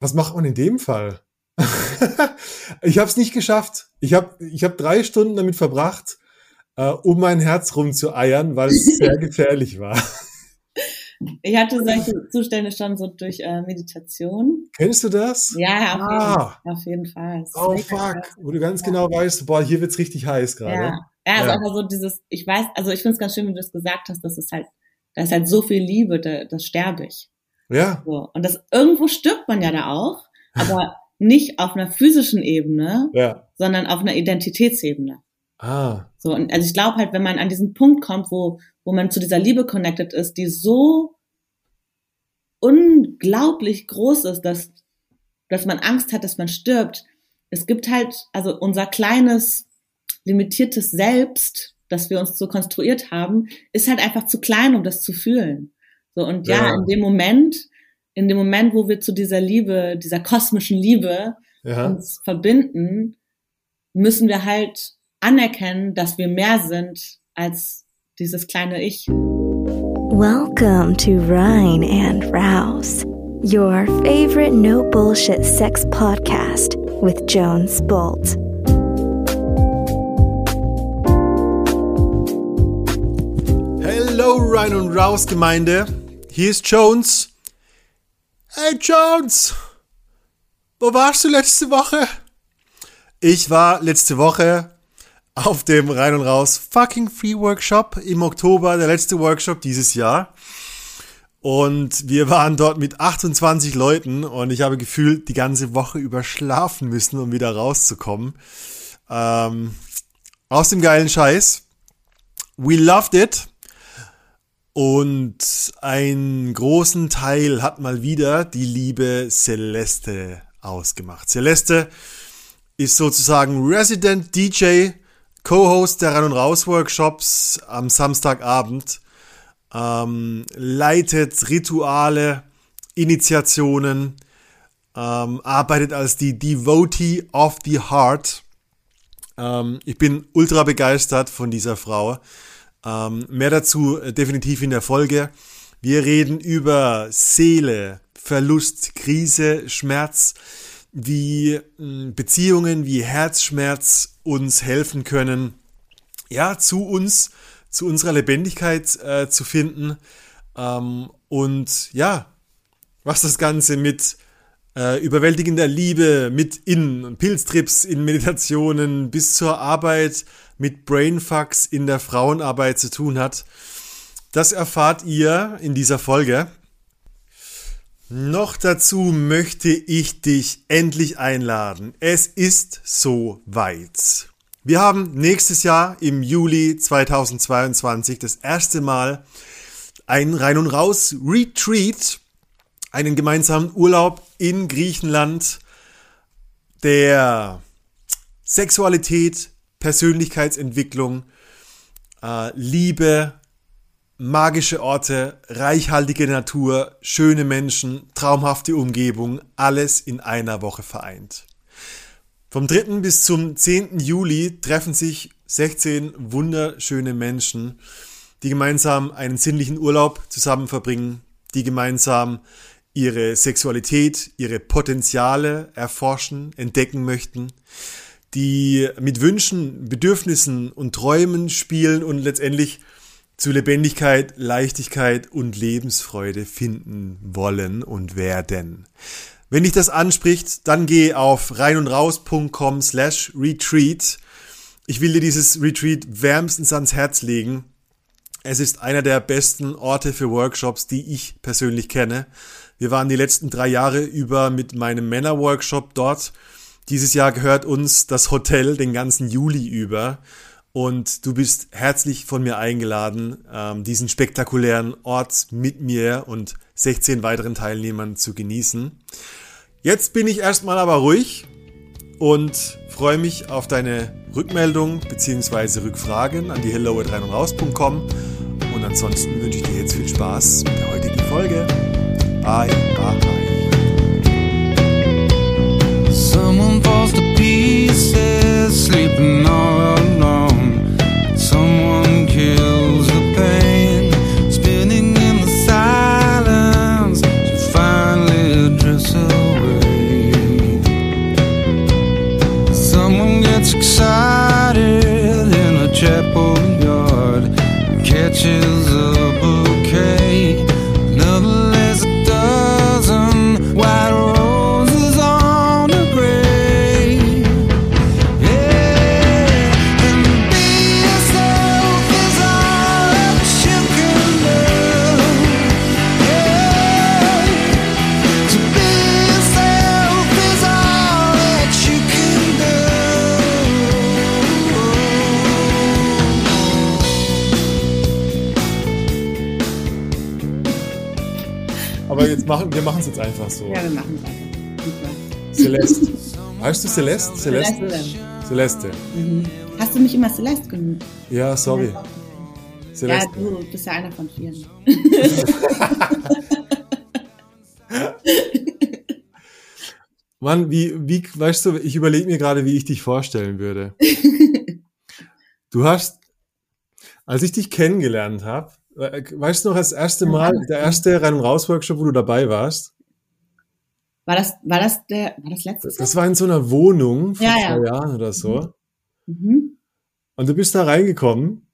Was macht man in dem Fall? ich habe es nicht geschafft. Ich habe ich hab drei Stunden damit verbracht, äh, um mein Herz rumzueiern, weil es sehr gefährlich war. Ich hatte solche Zustände schon so durch äh, Meditation. Kennst du das? Ja, auf, ah. jeden, auf jeden Fall. Oh fuck, krass. wo du ganz ja. genau weißt, boah, hier wird's richtig heiß gerade. Ja. ja, also ja. einfach so dieses, ich weiß, also ich finde es ganz schön, wie du es gesagt hast, dass es halt, da ist halt so viel Liebe, da, das sterbe ich. Ja. So. Und das irgendwo stirbt man ja da auch, aber nicht auf einer physischen Ebene, ja. sondern auf einer Identitätsebene. Ah. So, und also ich glaube halt, wenn man an diesen Punkt kommt, wo, wo man zu dieser Liebe connected ist, die so unglaublich groß ist, dass, dass man Angst hat, dass man stirbt. Es gibt halt, also unser kleines, limitiertes Selbst, das wir uns so konstruiert haben, ist halt einfach zu klein, um das zu fühlen. So, und ja, ja in dem Moment, in dem Moment, wo wir zu dieser Liebe, dieser kosmischen Liebe ja. uns verbinden, müssen wir halt anerkennen, dass wir mehr sind als dieses kleine Ich. Welcome to Rhine and Rouse, your favorite no bullshit sex podcast with Jones Bolt. Hello Rhine und Rouse Gemeinde, hier ist Jones. Hey Jones, wo warst du letzte Woche? Ich war letzte Woche auf dem Rein und Raus Fucking Free Workshop im Oktober, der letzte Workshop dieses Jahr. Und wir waren dort mit 28 Leuten und ich habe gefühlt die ganze Woche über schlafen müssen, um wieder rauszukommen. Ähm, aus dem geilen Scheiß. We loved it. Und einen großen Teil hat mal wieder die liebe Celeste ausgemacht. Celeste ist sozusagen Resident DJ Co-Host der Rein- und Raus-Workshops am Samstagabend, ähm, leitet Rituale, Initiationen, ähm, arbeitet als die Devotee of the Heart. Ähm, ich bin ultra begeistert von dieser Frau. Ähm, mehr dazu äh, definitiv in der Folge. Wir reden über Seele, Verlust, Krise, Schmerz, wie hm, Beziehungen, wie Herzschmerz uns helfen können, ja, zu uns, zu unserer Lebendigkeit äh, zu finden. Ähm, und ja, was das Ganze mit äh, überwältigender Liebe, mit in Pilztrips, in Meditationen bis zur Arbeit mit Brainfucks in der Frauenarbeit zu tun hat, das erfahrt ihr in dieser Folge. Noch dazu möchte ich dich endlich einladen. Es ist so weit. Wir haben nächstes Jahr im Juli 2022 das erste Mal ein Rein und Raus Retreat, einen gemeinsamen Urlaub in Griechenland, der Sexualität, Persönlichkeitsentwicklung, äh, Liebe, magische Orte, reichhaltige Natur, schöne Menschen, traumhafte Umgebung, alles in einer Woche vereint. Vom 3. bis zum 10. Juli treffen sich 16 wunderschöne Menschen, die gemeinsam einen sinnlichen Urlaub zusammen verbringen, die gemeinsam ihre Sexualität, ihre Potenziale erforschen, entdecken möchten, die mit Wünschen, Bedürfnissen und Träumen spielen und letztendlich zu Lebendigkeit, Leichtigkeit und Lebensfreude finden wollen und werden. Wenn dich das anspricht, dann geh auf reinundraus.com slash retreat. Ich will dir dieses Retreat wärmstens ans Herz legen. Es ist einer der besten Orte für Workshops, die ich persönlich kenne. Wir waren die letzten drei Jahre über mit meinem Männerworkshop dort. Dieses Jahr gehört uns das Hotel den ganzen Juli über. Und du bist herzlich von mir eingeladen, ähm, diesen spektakulären Ort mit mir und 16 weiteren Teilnehmern zu genießen. Jetzt bin ich erstmal aber ruhig und freue mich auf deine Rückmeldung bzw. Rückfragen an die hello at rein und. Und ansonsten wünsche ich dir jetzt viel Spaß mit der heutigen Folge. Bye. Someone falls to pieces, sleeping all alone. Someone kills machen, wir machen es jetzt einfach so. Ja, wir machen es einfach. Celeste. Heißt du Celeste? Celeste? Celeste. Celeste. Mhm. Hast du mich immer Celeste genannt? Ja, sorry. Ja, Celeste. du bist ja einer von vielen. Mann, wie, wie, weißt du, ich überlege mir gerade, wie ich dich vorstellen würde. Du hast, als ich dich kennengelernt habe, weißt du noch, das erste Mal, der erste Rein- und Raus-Workshop, wo du dabei warst? War das, war das der, war das letztes Das war in so einer Wohnung vor Ja, zwei ja. Jahren oder so. Mhm. Und du bist da reingekommen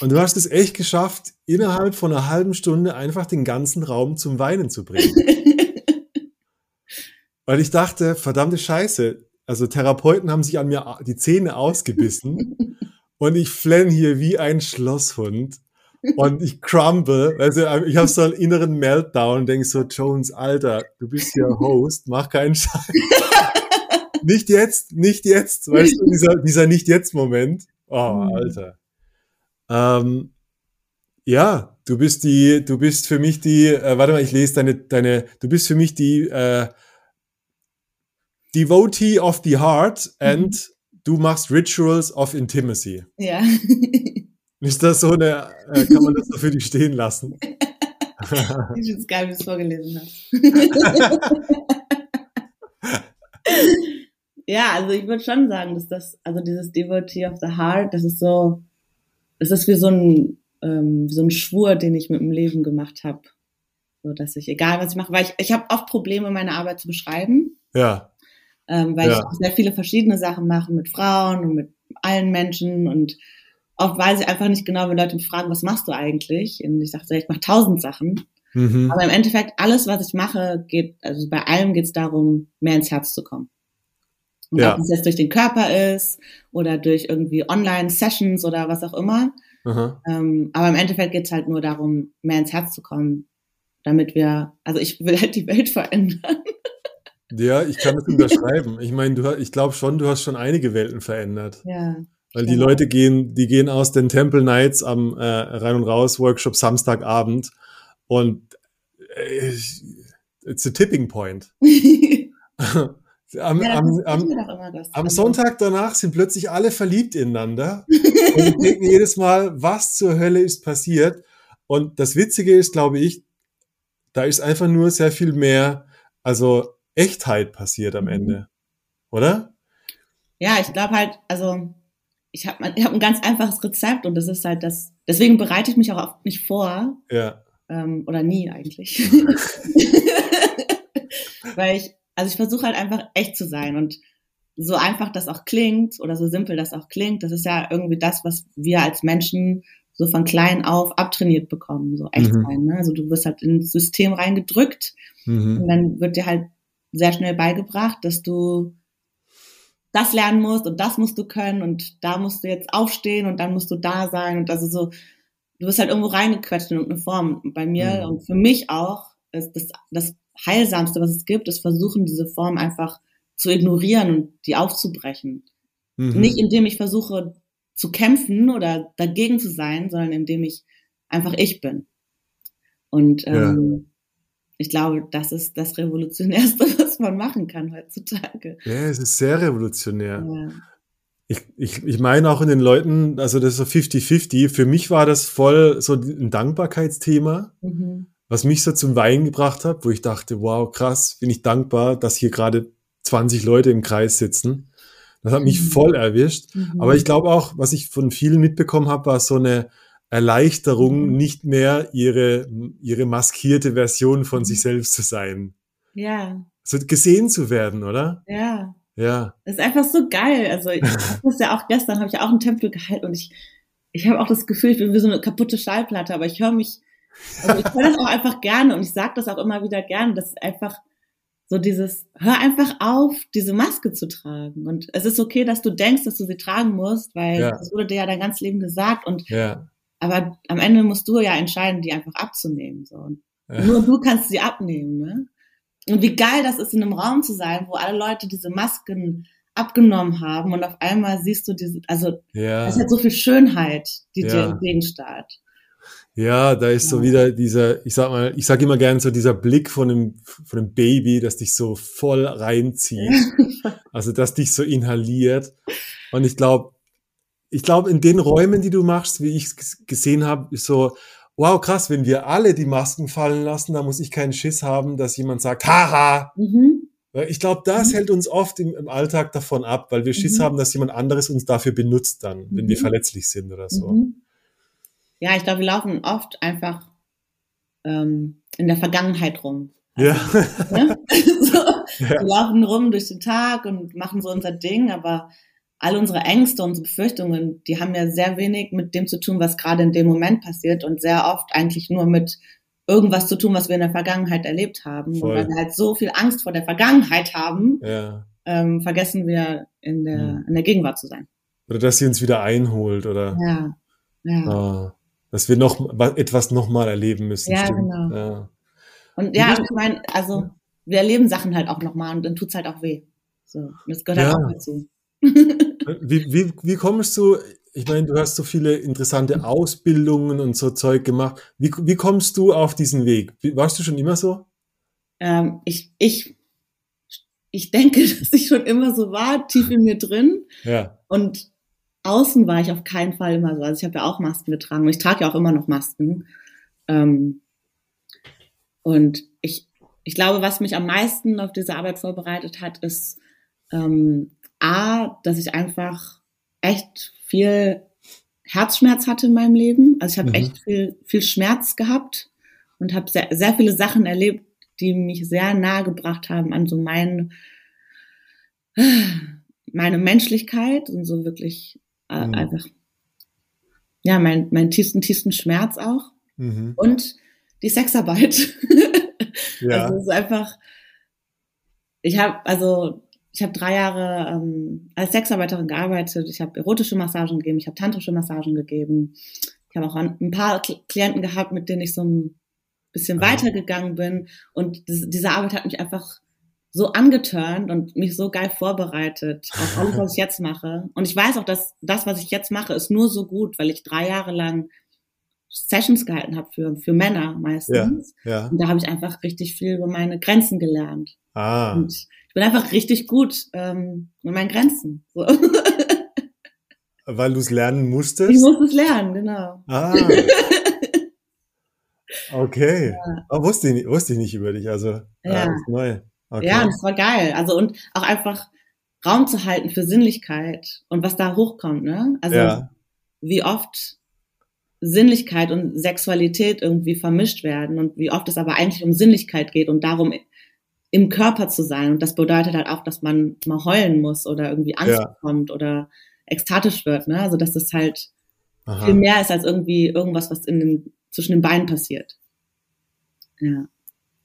und du hast es echt geschafft, innerhalb von einer halben Stunde einfach den ganzen Raum zum Weinen zu bringen. Weil ich dachte, verdammte Scheiße, also Therapeuten haben sich an mir die Zähne ausgebissen und ich flenn hier wie ein Schlosshund und ich crumble, also ich habe so einen inneren Meltdown und denke so, Jones, Alter, du bist hier Host, mach keinen Scheiß. nicht jetzt, nicht jetzt, weißt du, dieser, dieser Nicht-Jetzt-Moment. Oh, Mhm. Alter. Ähm, ja, du bist die, du bist für mich die, äh, warte mal, ich lese deine, deine, du bist für mich die äh, Devotee of the Heart and du machst Rituals of Intimacy. Ja. Ist das so eine, äh, kann man das so für dich stehen lassen? Ich finde es geil, wie du es vorgelesen hast. ja, also ich würde schon sagen, dass das, also dieses Devotee of the Heart, das ist so, das ist wie so ein, ähm, so ein Schwur, den ich mit dem Leben gemacht habe. So dass ich, egal was ich mache, weil ich, ich habe oft Probleme, meine Arbeit zu beschreiben, Ja, ähm, weil Ja. ich sehr viele verschiedene Sachen mache mit Frauen und mit allen Menschen und oft weiß ich einfach nicht genau, wenn Leute mich fragen, was machst du eigentlich? Und ich sage, ich mache tausend Sachen. mhm. Aber im Endeffekt, alles, was ich mache, geht, also bei allem geht es darum, mehr ins Herz zu kommen. Und Ja. ob es jetzt durch den Körper ist oder durch irgendwie Online-Sessions oder was auch immer. Ähm, aber im Endeffekt geht es halt nur darum, mehr ins Herz zu kommen, damit wir, also ich will halt die Welt verändern. Ja, ich kann das unterschreiben. Ich meine, du, ich glaube schon, du hast schon einige Welten verändert. Ja. Weil die Genau. Leute gehen, die gehen aus den Temple Nights am äh, Rein und Raus Workshop Samstagabend und äh, it's a tipping point. am, ja, am, am, am Sonntag danach sind plötzlich alle verliebt ineinander und denken jedes Mal, was zur Hölle ist passiert. Und das Witzige ist, glaube ich, da ist einfach nur sehr viel mehr, also Echtheit passiert am Mhm. Ende. Oder? Ja, ich glaube halt, also ich habe ich hab ein ganz einfaches Rezept und das ist halt das, deswegen bereite ich mich auch oft nicht vor, Ja. ähm, oder nie eigentlich. Weil ich, also ich versuche halt einfach echt zu sein und so einfach das auch klingt oder so simpel das auch klingt, das ist ja irgendwie das, was wir als Menschen so von klein auf abtrainiert bekommen, so echt Mhm. sein. Ne? Also du wirst halt ins System reingedrückt Mhm. und dann wird dir halt sehr schnell beigebracht, dass du das lernen musst und das musst du können und da musst du jetzt aufstehen und dann musst du da sein und also so, du wirst halt irgendwo reingequetscht in irgendeine Form. Und bei mir Mhm. und für mich auch ist das, das Heilsamste, was es gibt, ist versuchen, diese Form einfach zu ignorieren und die aufzubrechen. Mhm. Nicht indem ich versuche zu kämpfen oder dagegen zu sein, sondern indem ich einfach ich bin. Und Ja. ähm, ich glaube, das ist das Revolutionärste, was man machen kann heutzutage. Ja, es ist sehr revolutionär. Ja. Ich, ich, ich meine auch in den Leuten, also das ist so 50-50. Für mich war das voll so ein Dankbarkeitsthema, Mhm. was mich so zum Weinen gebracht hat, wo ich dachte, wow, krass, bin ich dankbar, dass hier gerade 20 Leute im Kreis sitzen. Das hat mich Mhm. voll erwischt. Mhm. Aber ich glaube auch, was ich von vielen mitbekommen habe, war so eine Erleichterung, Mhm. nicht mehr ihre, ihre maskierte Version von Mhm. sich selbst zu sein. Ja, So gesehen zu werden, oder? ja. Ja. Das ist einfach so geil. Also ich hab das ja auch gestern, habe ich ja auch einen Tempel gehalten und ich, ich habe auch das Gefühl, ich bin wie so eine kaputte Schallplatte, aber ich höre mich, also ich höre das auch einfach gerne und ich sage das auch immer wieder gerne. Das ist einfach so dieses, hör einfach auf, diese Maske zu tragen. Und es ist okay, dass du denkst, dass du sie tragen musst, weil Ja. das wurde dir ja dein ganzes Leben gesagt und Ja. aber am Ende musst du ja entscheiden, die einfach abzunehmen. So. Und Ja. nur du kannst sie abnehmen, ne? Und wie geil das ist, in einem Raum zu sein, wo alle Leute diese Masken abgenommen haben und auf einmal siehst du diese, also Ja. es hat so viel Schönheit, die dir Ja. entgegenstarrt. Ja, da ist so wieder dieser, ich sag mal, ich sag immer gern so dieser Blick von einem, von einem Baby, das dich so voll reinzieht. also, das dich so inhaliert. Und ich glaube, ich glaube, in den Räumen, die du machst, wie ich es gesehen habe, ist so, wow, krass, wenn wir alle die Masken fallen lassen, da muss ich keinen Schiss haben, dass jemand sagt, haha. Mhm. Ich glaube, das mhm. hält uns oft im, im, Alltag davon ab, weil wir Schiss mhm. haben, dass jemand anderes uns dafür benutzt dann, wenn wir mhm. verletzlich sind oder so. Mhm. Ja, ich glaube, wir laufen oft einfach ähm, in der Vergangenheit rum. Also, ja. Ne? so, ja. Wir laufen rum durch den Tag und machen so unser Ding, aber all unsere Ängste, unsere Befürchtungen, die haben ja sehr wenig mit dem zu tun, was gerade in dem Moment passiert und sehr oft eigentlich nur mit irgendwas zu tun, was wir in der Vergangenheit erlebt haben. Voll. Und weil wir halt so viel Angst vor der Vergangenheit haben, ja. ähm, vergessen wir in der, hm. in der Gegenwart zu sein. Oder dass sie uns wieder einholt, oder? Ja. ja. Ah, dass wir noch etwas nochmal erleben müssen. Ja, stimmt. genau. Ja. Und ja, ich meine, also wir erleben Sachen halt auch nochmal und dann tut's halt auch weh. So. Das gehört halt auch dazu. Wie, wie, wie kommst du, ich meine, du hast so viele interessante Ausbildungen und so Zeug gemacht. Wie, wie kommst du auf diesen Weg? Warst du schon immer so? Ähm, ich, ich, ich denke, dass ich schon immer so war, tief in mir drin. Ja. Und außen war ich auf keinen Fall immer so. Also ich habe ja auch Masken getragen und ich trage ja auch immer noch Masken. Ähm, und ich, ich glaube, was mich am meisten auf diese Arbeit vorbereitet hat, ist ähm, A, dass ich einfach echt viel Herzschmerz hatte in meinem Leben. Also ich habe mhm. echt viel, viel Schmerz gehabt und habe sehr, sehr viele Sachen erlebt, die mich sehr nahe gebracht haben an so mein, meine Menschlichkeit und so wirklich äh, mhm. einfach, ja, mein, mein tiefsten, tiefsten Schmerz auch. Mhm. Und die Sexarbeit. ja. Also es ist einfach, ich habe, also ich habe drei Jahre ähm, als Sexarbeiterin gearbeitet. Ich habe erotische Massagen gegeben, ich habe tantrische Massagen gegeben. Ich habe auch ein paar Klienten gehabt, mit denen ich so ein bisschen ah. weitergegangen bin. Und das, diese Arbeit hat mich einfach so angeturnt und mich so geil vorbereitet auf alles, was ich jetzt mache. Und ich weiß auch, dass das, was ich jetzt mache, ist nur so gut, weil ich drei Jahre lang Sessions gehalten habe für, für Männer meistens. Ja, ja. Und da habe ich einfach richtig viel über meine Grenzen gelernt. Ah. Und bin einfach richtig gut ähm, mit meinen Grenzen. So. Weil du es lernen musstest? Ich musste es lernen, genau. Ah. Okay. Ja. Oh, wusste, ich, wusste ich nicht über dich, also äh, ja. Neu. Okay. Ja, das war geil. Also und auch einfach Raum zu halten für Sinnlichkeit und was da hochkommt, ne? Also ja. wie oft Sinnlichkeit und Sexualität irgendwie vermischt werden und wie oft es aber eigentlich um Sinnlichkeit geht und darum im Körper zu sein. Und das bedeutet halt auch, dass man mal heulen muss oder irgendwie Angst ja. bekommt oder ekstatisch wird. Ne? Also dass das halt Aha. viel mehr ist als irgendwie irgendwas, was in den, zwischen den Beinen passiert. Ja.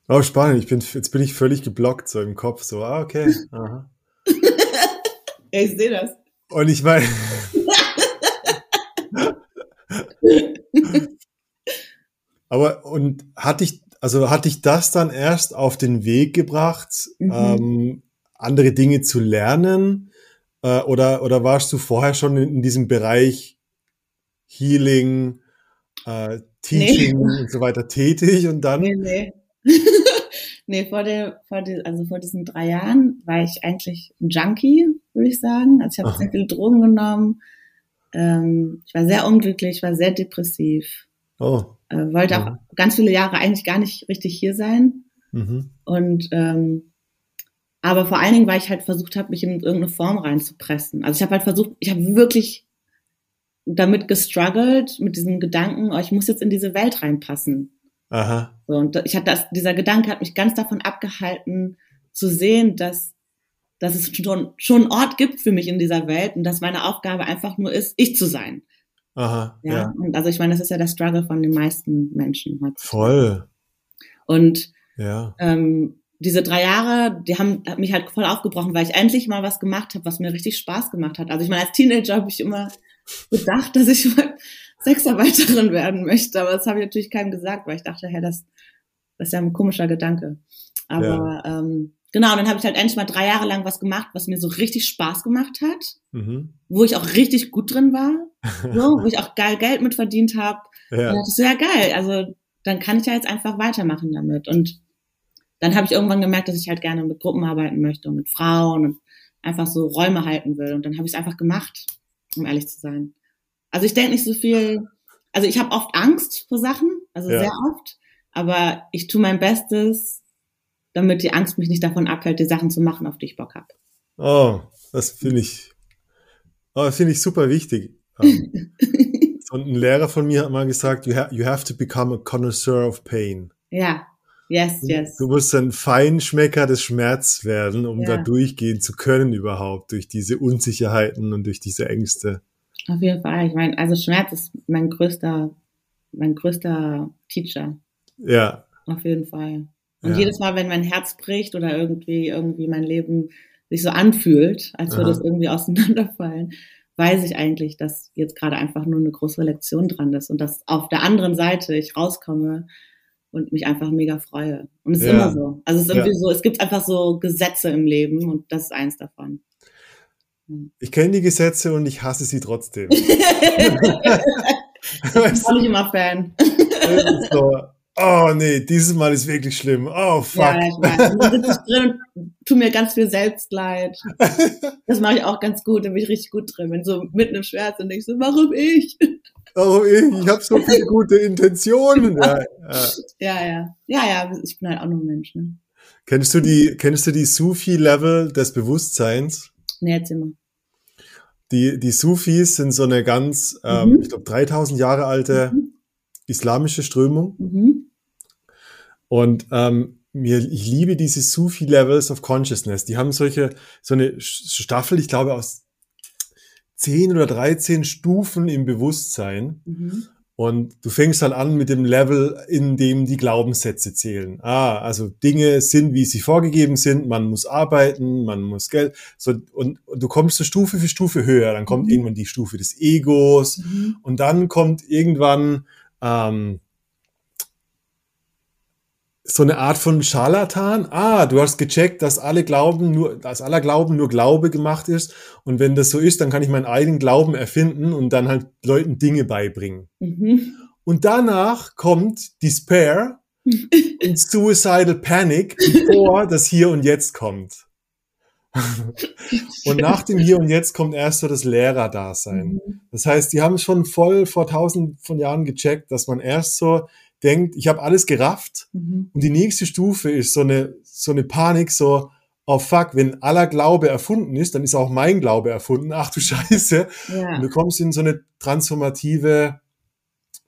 Oh, spannend. Ich bin, jetzt bin ich völlig geblockt so im Kopf. So, ah, okay. Aha. ja, ich sehe das. Und ich meine. Aber und hatte ich also hat dich das dann erst auf den Weg gebracht, mhm. ähm, andere Dinge zu lernen? Äh, oder, oder warst du vorher schon in, in diesem Bereich Healing, äh, Teaching nee. und so weiter tätig und dann? Nee, nee. nee, vor der, vor der, also vor diesen drei Jahren war ich eigentlich ein Junkie, würde ich sagen. Also ich habe sehr viele Drogen genommen. Ähm, ich war sehr unglücklich, war sehr depressiv. Oh. Äh, wollte ja. auch ganz viele Jahre eigentlich gar nicht richtig hier sein. Mhm. Und ähm, aber vor allen Dingen, weil ich halt versucht habe, mich in irgendeine Form reinzupressen. Also ich habe halt versucht, ich habe wirklich damit gestruggelt, mit diesem Gedanken, oh, ich muss jetzt in diese Welt reinpassen. Aha. So, und ich hatte das, dieser Gedanke hat mich ganz davon abgehalten, zu sehen, dass, dass es schon, schon einen Ort gibt für mich in dieser Welt und dass meine Aufgabe einfach nur ist, ich zu sein. Aha, ja. ja. Und also ich meine, das ist ja der Struggle von den meisten Menschen. Voll. Und ja. ähm, diese drei Jahre, die haben hat mich halt voll aufgebrochen, weil ich endlich mal was gemacht habe, was mir richtig Spaß gemacht hat. Also ich meine, als Teenager habe ich immer gedacht, dass ich mal Sexarbeiterin werden möchte, aber das habe ich natürlich keinem gesagt, weil ich dachte, hey, das, das ist ja ein komischer Gedanke. Aber ja. ähm, genau, dann habe ich halt endlich mal drei Jahre lang was gemacht, was mir so richtig Spaß gemacht hat, mhm. wo ich auch richtig gut drin war so, wo ich auch geil Geld mit verdient habe. Ja. Das ist ja geil. Also dann kann ich ja jetzt einfach weitermachen damit. Und dann habe ich irgendwann gemerkt, dass ich halt gerne mit Gruppen arbeiten möchte und mit Frauen und einfach so Räume halten will. Und dann habe ich es einfach gemacht, um ehrlich zu sein. Also ich denke nicht so viel, also ich habe oft Angst vor Sachen, also Ja. sehr oft, aber ich tue mein Bestes, damit die Angst mich nicht davon abhält, die Sachen zu machen, auf die ich Bock habe. Oh, das finde ich, oh, das finde ich super wichtig. Ähm, so ein Lehrer von mir hat mal gesagt, you, ha you have to become a connoisseur of pain. Ja, yes, yes. Du musst ein Feinschmecker des Schmerz werden, um Ja. da durchgehen zu können überhaupt, durch diese Unsicherheiten und durch diese Ängste. Auf jeden Fall. Ich meine, also Schmerz ist mein größter, mein größter Teacher. Ja, Auf jeden Fall. Und Ja. jedes Mal, wenn mein Herz bricht oder irgendwie, irgendwie mein Leben sich so anfühlt, als würde Aha. es irgendwie auseinanderfallen, weiß ich eigentlich, dass jetzt gerade einfach nur eine größere Lektion dran ist und dass auf der anderen Seite ich rauskomme und mich einfach mega freue. Und es ist Ja. immer so. Also es ist irgendwie Ja. so, es gibt einfach so Gesetze im Leben und das ist eins davon. ich kenne die Gesetze und ich hasse sie trotzdem. Ich bin auch nicht immer Fan. So, oh nee, dieses Mal ist wirklich schlimm. Oh fuck. Ja, ich weiß. Dann sitze ich drin und tu mir ganz viel Selbstleid. Das mache ich auch ganz gut, da bin ich richtig gut drin. Wenn so mitten im Schmerz und ich so, warum ich? Oh, ich, ich habe so viele gute Intentionen. Ja, ja. Ja, ja. Ja, ja, ich bin halt auch nur ein Mensch, ne? Kennst du die, kennst du die Sufi-Level des Bewusstseins? Nee, erzähl mal. Die, die Sufis sind so eine ganz, ähm, Mhm. ich glaube, 3000 Jahre alte Mhm. Islamische Strömung. Mhm. Und ähm, mir, ich liebe diese Sufi Levels of Consciousness. Die haben solche, so eine Staffel, ich glaube, aus 10 oder 13 Stufen im Bewusstsein. Mhm. Und du fängst dann an mit dem Level, in dem die Glaubenssätze zählen. Ah, also Dinge sind, wie sie vorgegeben sind. Man muss arbeiten, man muss Geld. So, und, und du kommst so Stufe für Stufe höher. Dann kommt Mhm. irgendwann die Stufe des Egos. Mhm. Und dann kommt irgendwann ähm, so eine Art von Scharlatan. Ah, du hast gecheckt, dass alle Glauben nur, dass aller Glauben nur Glaube gemacht ist. Und wenn das so ist, dann kann ich meinen eigenen Glauben erfinden und dann halt Leuten Dinge beibringen. Mhm. Und danach kommt Despair und Suicidal Panic, bevor das Hier und Jetzt kommt. und nach dem Hier und Jetzt kommt erst so das Lehrerdasein. Mhm. Das heißt, die haben schon voll vor tausend von Jahren gecheckt, dass man erst so denkt, ich habe alles gerafft Mhm. und die nächste Stufe ist so eine, so eine Panik, so, oh fuck, wenn aller Glaube erfunden ist, dann ist auch mein Glaube erfunden. Ach du Scheiße. Und Ja. du kommst in so eine transformative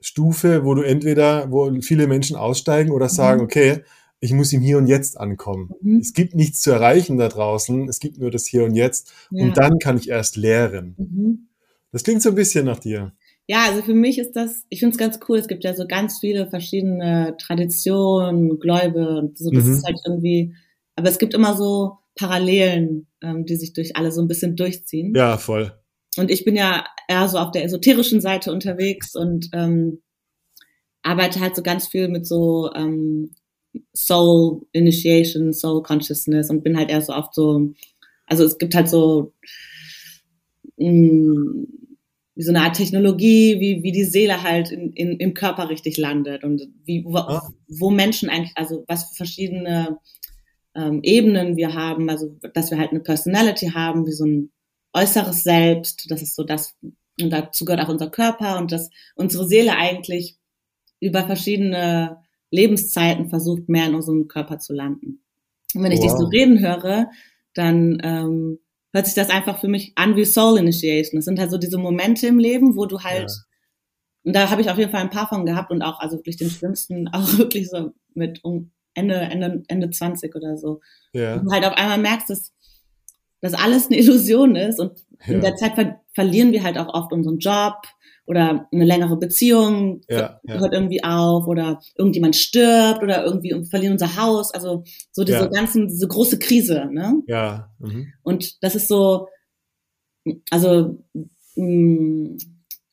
Stufe, wo du entweder, wo viele Menschen aussteigen oder sagen, Mhm. okay, ich muss im Hier und Jetzt ankommen. Mhm. Es gibt nichts zu erreichen da draußen, es gibt nur das Hier und Jetzt Ja. und dann kann ich erst lehren. Mhm. Das klingt so ein bisschen nach dir. Ja, also für mich ist das, ich finde es ganz cool. Es gibt ja so ganz viele verschiedene Traditionen, Gläube und so. Das Mhm. ist halt irgendwie, aber es gibt immer so Parallelen, ähm, die sich durch alle so ein bisschen durchziehen. Ja, voll. Und ich bin ja eher so auf der esoterischen Seite unterwegs und ähm, arbeite halt so ganz viel mit so ähm, Soul Initiation, Soul Consciousness und bin halt eher so oft so, also es gibt halt so mh, wie so eine Art Technologie, wie, wie die Seele halt in, in, im Körper richtig landet und wie, wo, Ah. wo Menschen eigentlich, also was für verschiedene ähm, Ebenen wir haben, also dass wir halt eine Personality haben, wie so ein äußeres Selbst, das ist so das, und dazu gehört auch unser Körper und dass unsere Seele eigentlich über verschiedene Lebenszeiten versucht, mehr in unserem Körper zu landen. Und wenn ich dich so Wow. reden höre, dann ähm, hört sich das einfach für mich an wie Soul Initiation. Das sind halt so diese Momente im Leben, wo du halt, Ja. und da habe ich auf jeden Fall ein paar von gehabt und auch, also wirklich den schlimmsten, auch wirklich so mit um Ende, Ende, Ende 20 oder so. Ja. Und du halt auf einmal merkst, dass dass alles eine Illusion ist und Ja. in der Zeit ver verlieren wir halt auch oft unseren Job oder eine längere Beziehung Ja, ja. hört irgendwie auf oder irgendjemand stirbt oder irgendwie verlieren unser Haus. Also so diese Ja. ganzen, diese große Krise, ne? Ja. Mhm. Und das ist so, also mh,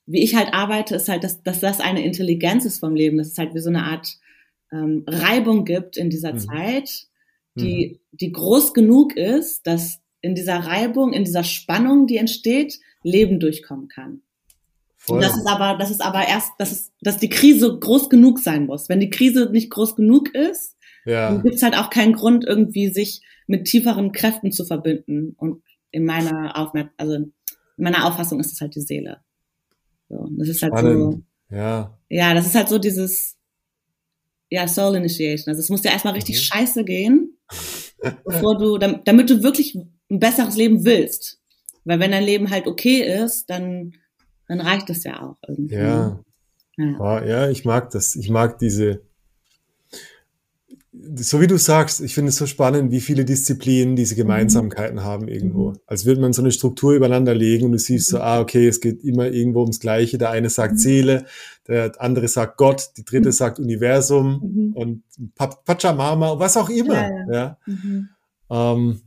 wie ich halt arbeite, ist halt, dass, dass das eine Intelligenz ist vom Leben, dass es halt wie so eine Art ähm, Reibung gibt in dieser Mhm. Zeit, die, die groß genug ist, dass in dieser Reibung, in dieser Spannung, die entsteht, Leben durchkommen kann. Voll. Das ist aber, das ist aber erst, dass, es, dass die Krise groß genug sein muss. Wenn die Krise nicht groß genug ist, ja. dann gibt's halt auch keinen Grund, irgendwie sich mit tieferen Kräften zu verbinden. Und in meiner Aufmerk also in meiner Auffassung ist es halt die Seele. So, das ist halt Spannend. so. Ja. Ja, das ist halt so dieses, ja, Soul Initiation. Also es muss dir erstmal richtig mhm. scheiße gehen, bevor du, damit du wirklich ein besseres Leben willst. Weil wenn dein Leben halt okay ist, dann dann reicht es ja auch irgendwie. Ja. Ja. ja, ich mag das. Ich mag diese, so wie du sagst, ich finde es so spannend, wie viele Disziplinen diese mhm. Gemeinsamkeiten mhm. haben irgendwo. Mhm. Als würde man so eine Struktur übereinander legen und du siehst mhm. so, ah, okay, es geht immer irgendwo ums Gleiche. Der eine sagt mhm. Seele, der andere sagt Gott, die dritte mhm. sagt Universum und Pachamama, was auch immer. Ja, ja. ja. Ähm,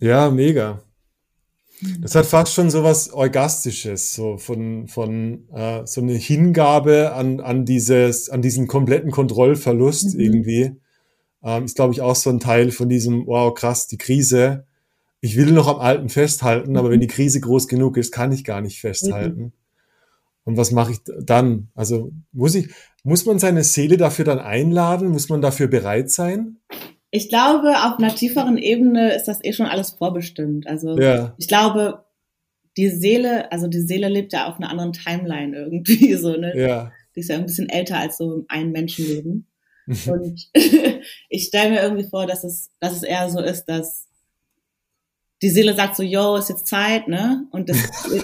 ja mega. Das hat fast schon so was Orgastisches, so von, von äh, so eine Hingabe an, an, dieses, an diesen kompletten Kontrollverlust mhm. irgendwie. Ähm, ist, glaube ich, auch so ein Teil von diesem, wow, krass, die Krise. Ich will noch am Alten festhalten, mhm. aber wenn mhm. die Krise groß genug ist, kann ich gar nicht festhalten. Mhm. Und was mache ich dann? Also muss ich, muss man seine Seele dafür dann einladen? Muss man dafür bereit sein? Ich glaube, auf einer tieferen Ebene ist das eh schon alles vorbestimmt. Also ja. ich glaube, die Seele, also die Seele lebt ja auf einer anderen Timeline irgendwie so, ne? Ja. Die ist ja ein bisschen älter als so ein Menschenleben. Und ich stelle mir irgendwie vor, dass es, dass es eher so ist, dass die Seele sagt so, yo, ist jetzt Zeit, ne? Und das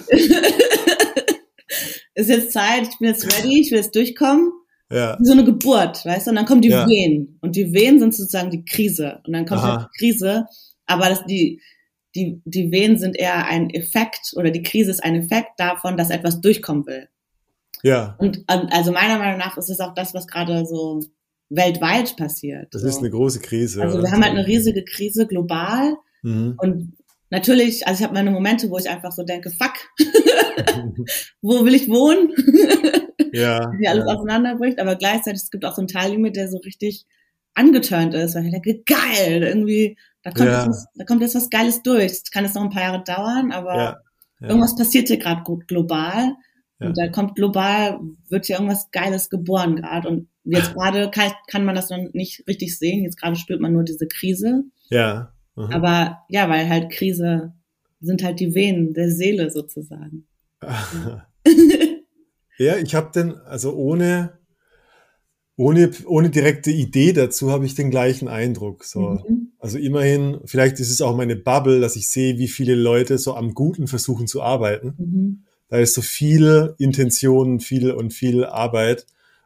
ist jetzt Zeit, ich bin jetzt ready, ich will jetzt durchkommen. Ja. So eine Geburt, weißt du? Und dann kommen die ja. Wehen. Und die Wehen sind sozusagen die Krise. Und dann kommt Aha. halt die Krise. Aber das, die, die, die Wehen sind eher ein Effekt oder die Krise ist ein Effekt davon, dass etwas durchkommen will. Ja. Und also meiner Meinung nach ist es auch das, was gerade so weltweit passiert. Das so. ist eine große Krise. Also wir haben halt eine riesige Krise global. Mhm. Und natürlich, also ich habe meine Momente, wo ich einfach so denke, fuck, wo will ich wohnen? ja, wie alles ja. auseinanderbricht, aber gleichzeitig es gibt auch so ein Teil in mir, der so richtig angeturnt ist, weil ich denke, geil, irgendwie, da kommt, ja. jetzt, da kommt jetzt was Geiles durch. Das kann jetzt noch ein paar Jahre dauern, aber ja. irgendwas passiert hier gerade global. Und da kommt global, wird hier irgendwas Geiles geboren gerade. Und jetzt gerade kann, kann man das noch nicht richtig sehen. Jetzt gerade spürt man nur diese Krise. Ja. Mhm. Aber ja, weil halt Krise sind halt die Venen der Seele sozusagen. Ja, ich habe den, also ohne, ohne, ohne direkte Idee dazu habe ich den gleichen Eindruck. So. Mhm. Also immerhin, vielleicht ist es auch meine Bubble, dass ich sehe, wie viele Leute so am Guten versuchen zu arbeiten. Mhm. Da ist so viel Intention, viel und viel Arbeit.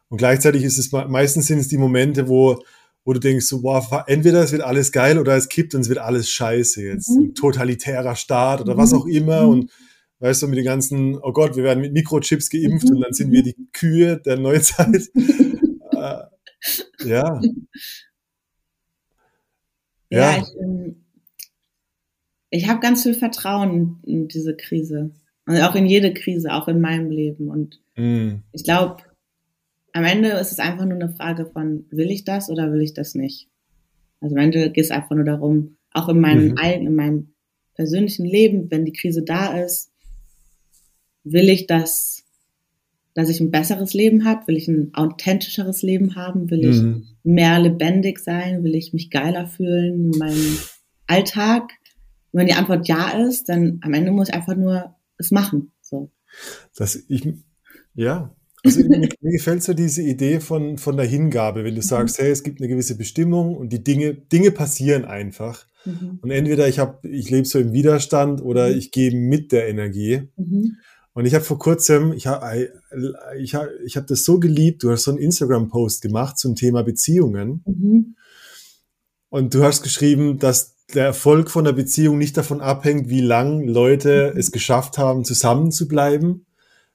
Und gleichzeitig ist es meistens sind es die Momente, wo, wo du denkst, so, wow, entweder es wird alles geil oder es kippt und es wird alles scheiße jetzt. Mhm. Ein totalitärer Staat oder was mhm. auch immer. Und mhm. Weißt du, mit den ganzen, oh Gott, wir werden mit Mikrochips geimpft und dann sind wir die Kühe der Neuzeit. äh, ja. Ja, ja. ich, ähm, ich habe ganz viel Vertrauen in diese Krise. Und auch in jede Krise, auch in meinem Leben. Und mm. ich glaube, am Ende ist es einfach nur eine Frage von, will ich das oder will ich das nicht? Also am Ende geht es einfach nur darum, auch in meinem mhm. eigenen, in meinem persönlichen Leben, wenn die Krise da ist, will ich das, dass ich ein besseres Leben habe? Will ich ein authentischeres Leben haben? Will ich mhm. mehr lebendig sein? Will ich mich geiler fühlen in meinem Alltag? Und wenn die Antwort ja ist, dann am Ende muss ich einfach nur es machen. So. Das ich, ja. Also mir, mir gefällt so diese Idee von, von der Hingabe, wenn du mhm. sagst, hey, es gibt eine gewisse Bestimmung und die Dinge, Dinge passieren einfach. Mhm. Und entweder ich habe, ich lebe so im Widerstand oder mhm. ich gehe mit der Energie. Mhm. Und ich habe vor kurzem, ich habe ich hab, ich hab das so geliebt, du hast so einen Instagram-Post gemacht zum Thema Beziehungen. Mhm. Und du hast geschrieben, dass der Erfolg von der Beziehung nicht davon abhängt, wie lang Leute mhm. es geschafft haben, zusammen zu bleiben,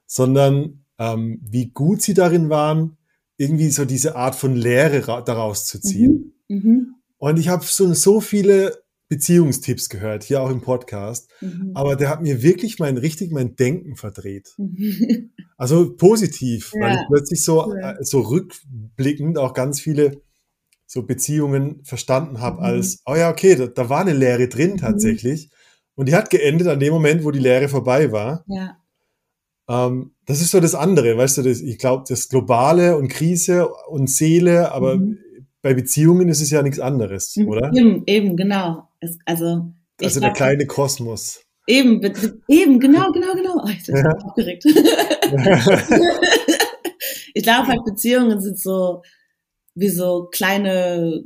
sondern ähm, wie gut sie darin waren, irgendwie so diese Art von Lehre daraus zu ziehen. Mhm. Mhm. Und ich habe so, so viele Beziehungstipps gehört, hier auch im Podcast. Mhm. Aber der hat mir wirklich mein richtig mein Denken verdreht. Also positiv, ja. weil ich plötzlich so, ja. äh, so rückblickend auch ganz viele so Beziehungen verstanden habe mhm. als, oh ja, okay, da, da, war eine Lehre drin mhm. tatsächlich. Und die hat geendet an dem Moment, wo die Lehre vorbei war. Ja. Ähm, das ist so das andere, weißt du, das, ich glaube, das Globale und Krise und Seele, aber Mhm. bei Beziehungen ist es ja nichts anderes, oder? Eben, eben, genau. Es, also, Also der kleine Kosmos. Eben, be- be- eben, genau, genau, genau. Oh, ich bin Ja. aufgeregt. ich glaube halt, Beziehungen sind so wie so kleine,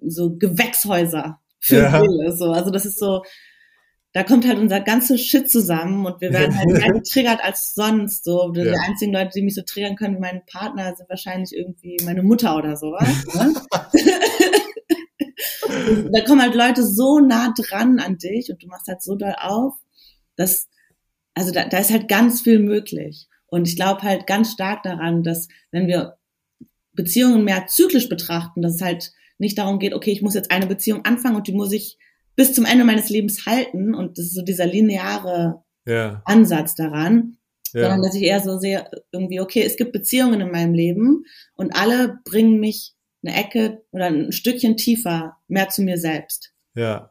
so Gewächshäuser für Ja. Seele. So. Also das ist so, da kommt halt unser ganzer Shit zusammen und wir werden halt mehr getriggert als sonst. So. Die Ja. einzigen Leute, die mich so triggern können wie mein Partner, sind wahrscheinlich irgendwie meine Mutter oder sowas. Ne? Da kommen halt Leute so nah dran an dich und du machst halt so doll auf, dass, also da, da ist halt ganz viel möglich. Und ich glaube halt ganz stark daran, dass wenn wir Beziehungen mehr zyklisch betrachten, dass es halt nicht darum geht, okay, ich muss jetzt eine Beziehung anfangen und die muss ich bis zum Ende meines Lebens halten. Und das ist so dieser lineare ja, Ansatz daran, sondern ja, dass ich eher so sehe, irgendwie, okay, es gibt Beziehungen in meinem Leben und alle bringen mich eine Ecke oder ein Stückchen tiefer mehr zu mir selbst. ja,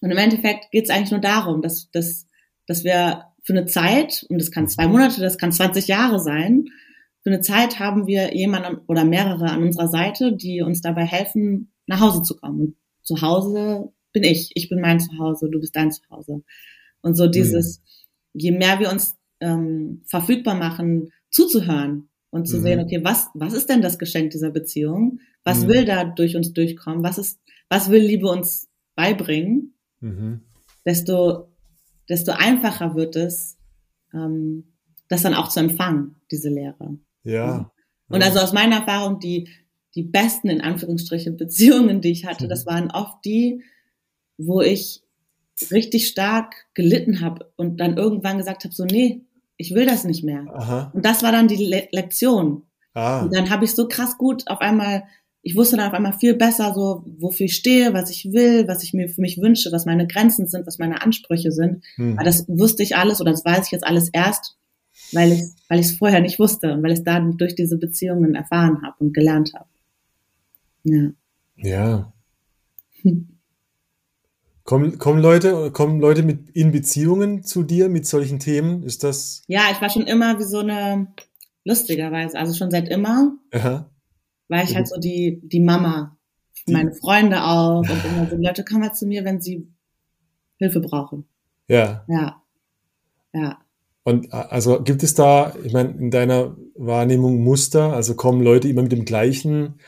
Und im Endeffekt geht es eigentlich nur darum, dass, dass, dass wir für eine Zeit, und das kann zwei Monate, das kann 20 Jahre sein, für eine Zeit haben wir jemanden oder mehrere an unserer Seite, die uns dabei helfen, nach Hause zu kommen. Und zu Hause bin ich, ich bin mein Zuhause, du bist dein Zuhause. Und so dieses, je mehr wir uns ähm, verfügbar machen, zuzuhören und zu Mhm. sehen, okay, was, was ist denn das Geschenk dieser Beziehung? Was Mhm. will da durch uns durchkommen? Was ist, was will Liebe uns beibringen? mhm. Desto, desto einfacher wird es, ähm, das dann auch zu empfangen, diese Lehre. ja. Und also aus meiner Erfahrung, die, die besten, in Anführungsstrichen, Beziehungen, die ich hatte, Mhm. das waren oft die, wo ich richtig stark gelitten habe und dann irgendwann gesagt habe, so, nee, ich will das nicht mehr. Aha, Und das war dann die Le Lektion. ah, Und dann habe ich so krass gut auf einmal, ich wusste dann auf einmal viel besser so, wofür ich stehe, was ich will, was ich mir für mich wünsche, was meine Grenzen sind, was meine Ansprüche sind. hm. Aber das wusste ich alles oder das weiß ich jetzt alles erst, weil ich weil ich es vorher nicht wusste und weil ich es dann durch diese Beziehungen erfahren habe und gelernt habe. Ja. Ja. Kommen, kommen Leute, kommen Leute mit in Beziehungen zu dir mit solchen Themen? Ist das, ja, ich war schon immer wie so eine, lustigerweise, also schon seit immer, aha, war ich halt so die, die Mama. Die- Meine Freunde auch und immer so, Leute, kommen mal zu mir, wenn sie Hilfe brauchen. ja. Ja. Ja. Und also gibt es da, ich meine, in deiner Wahrnehmung Muster, also kommen Leute immer mit dem gleichen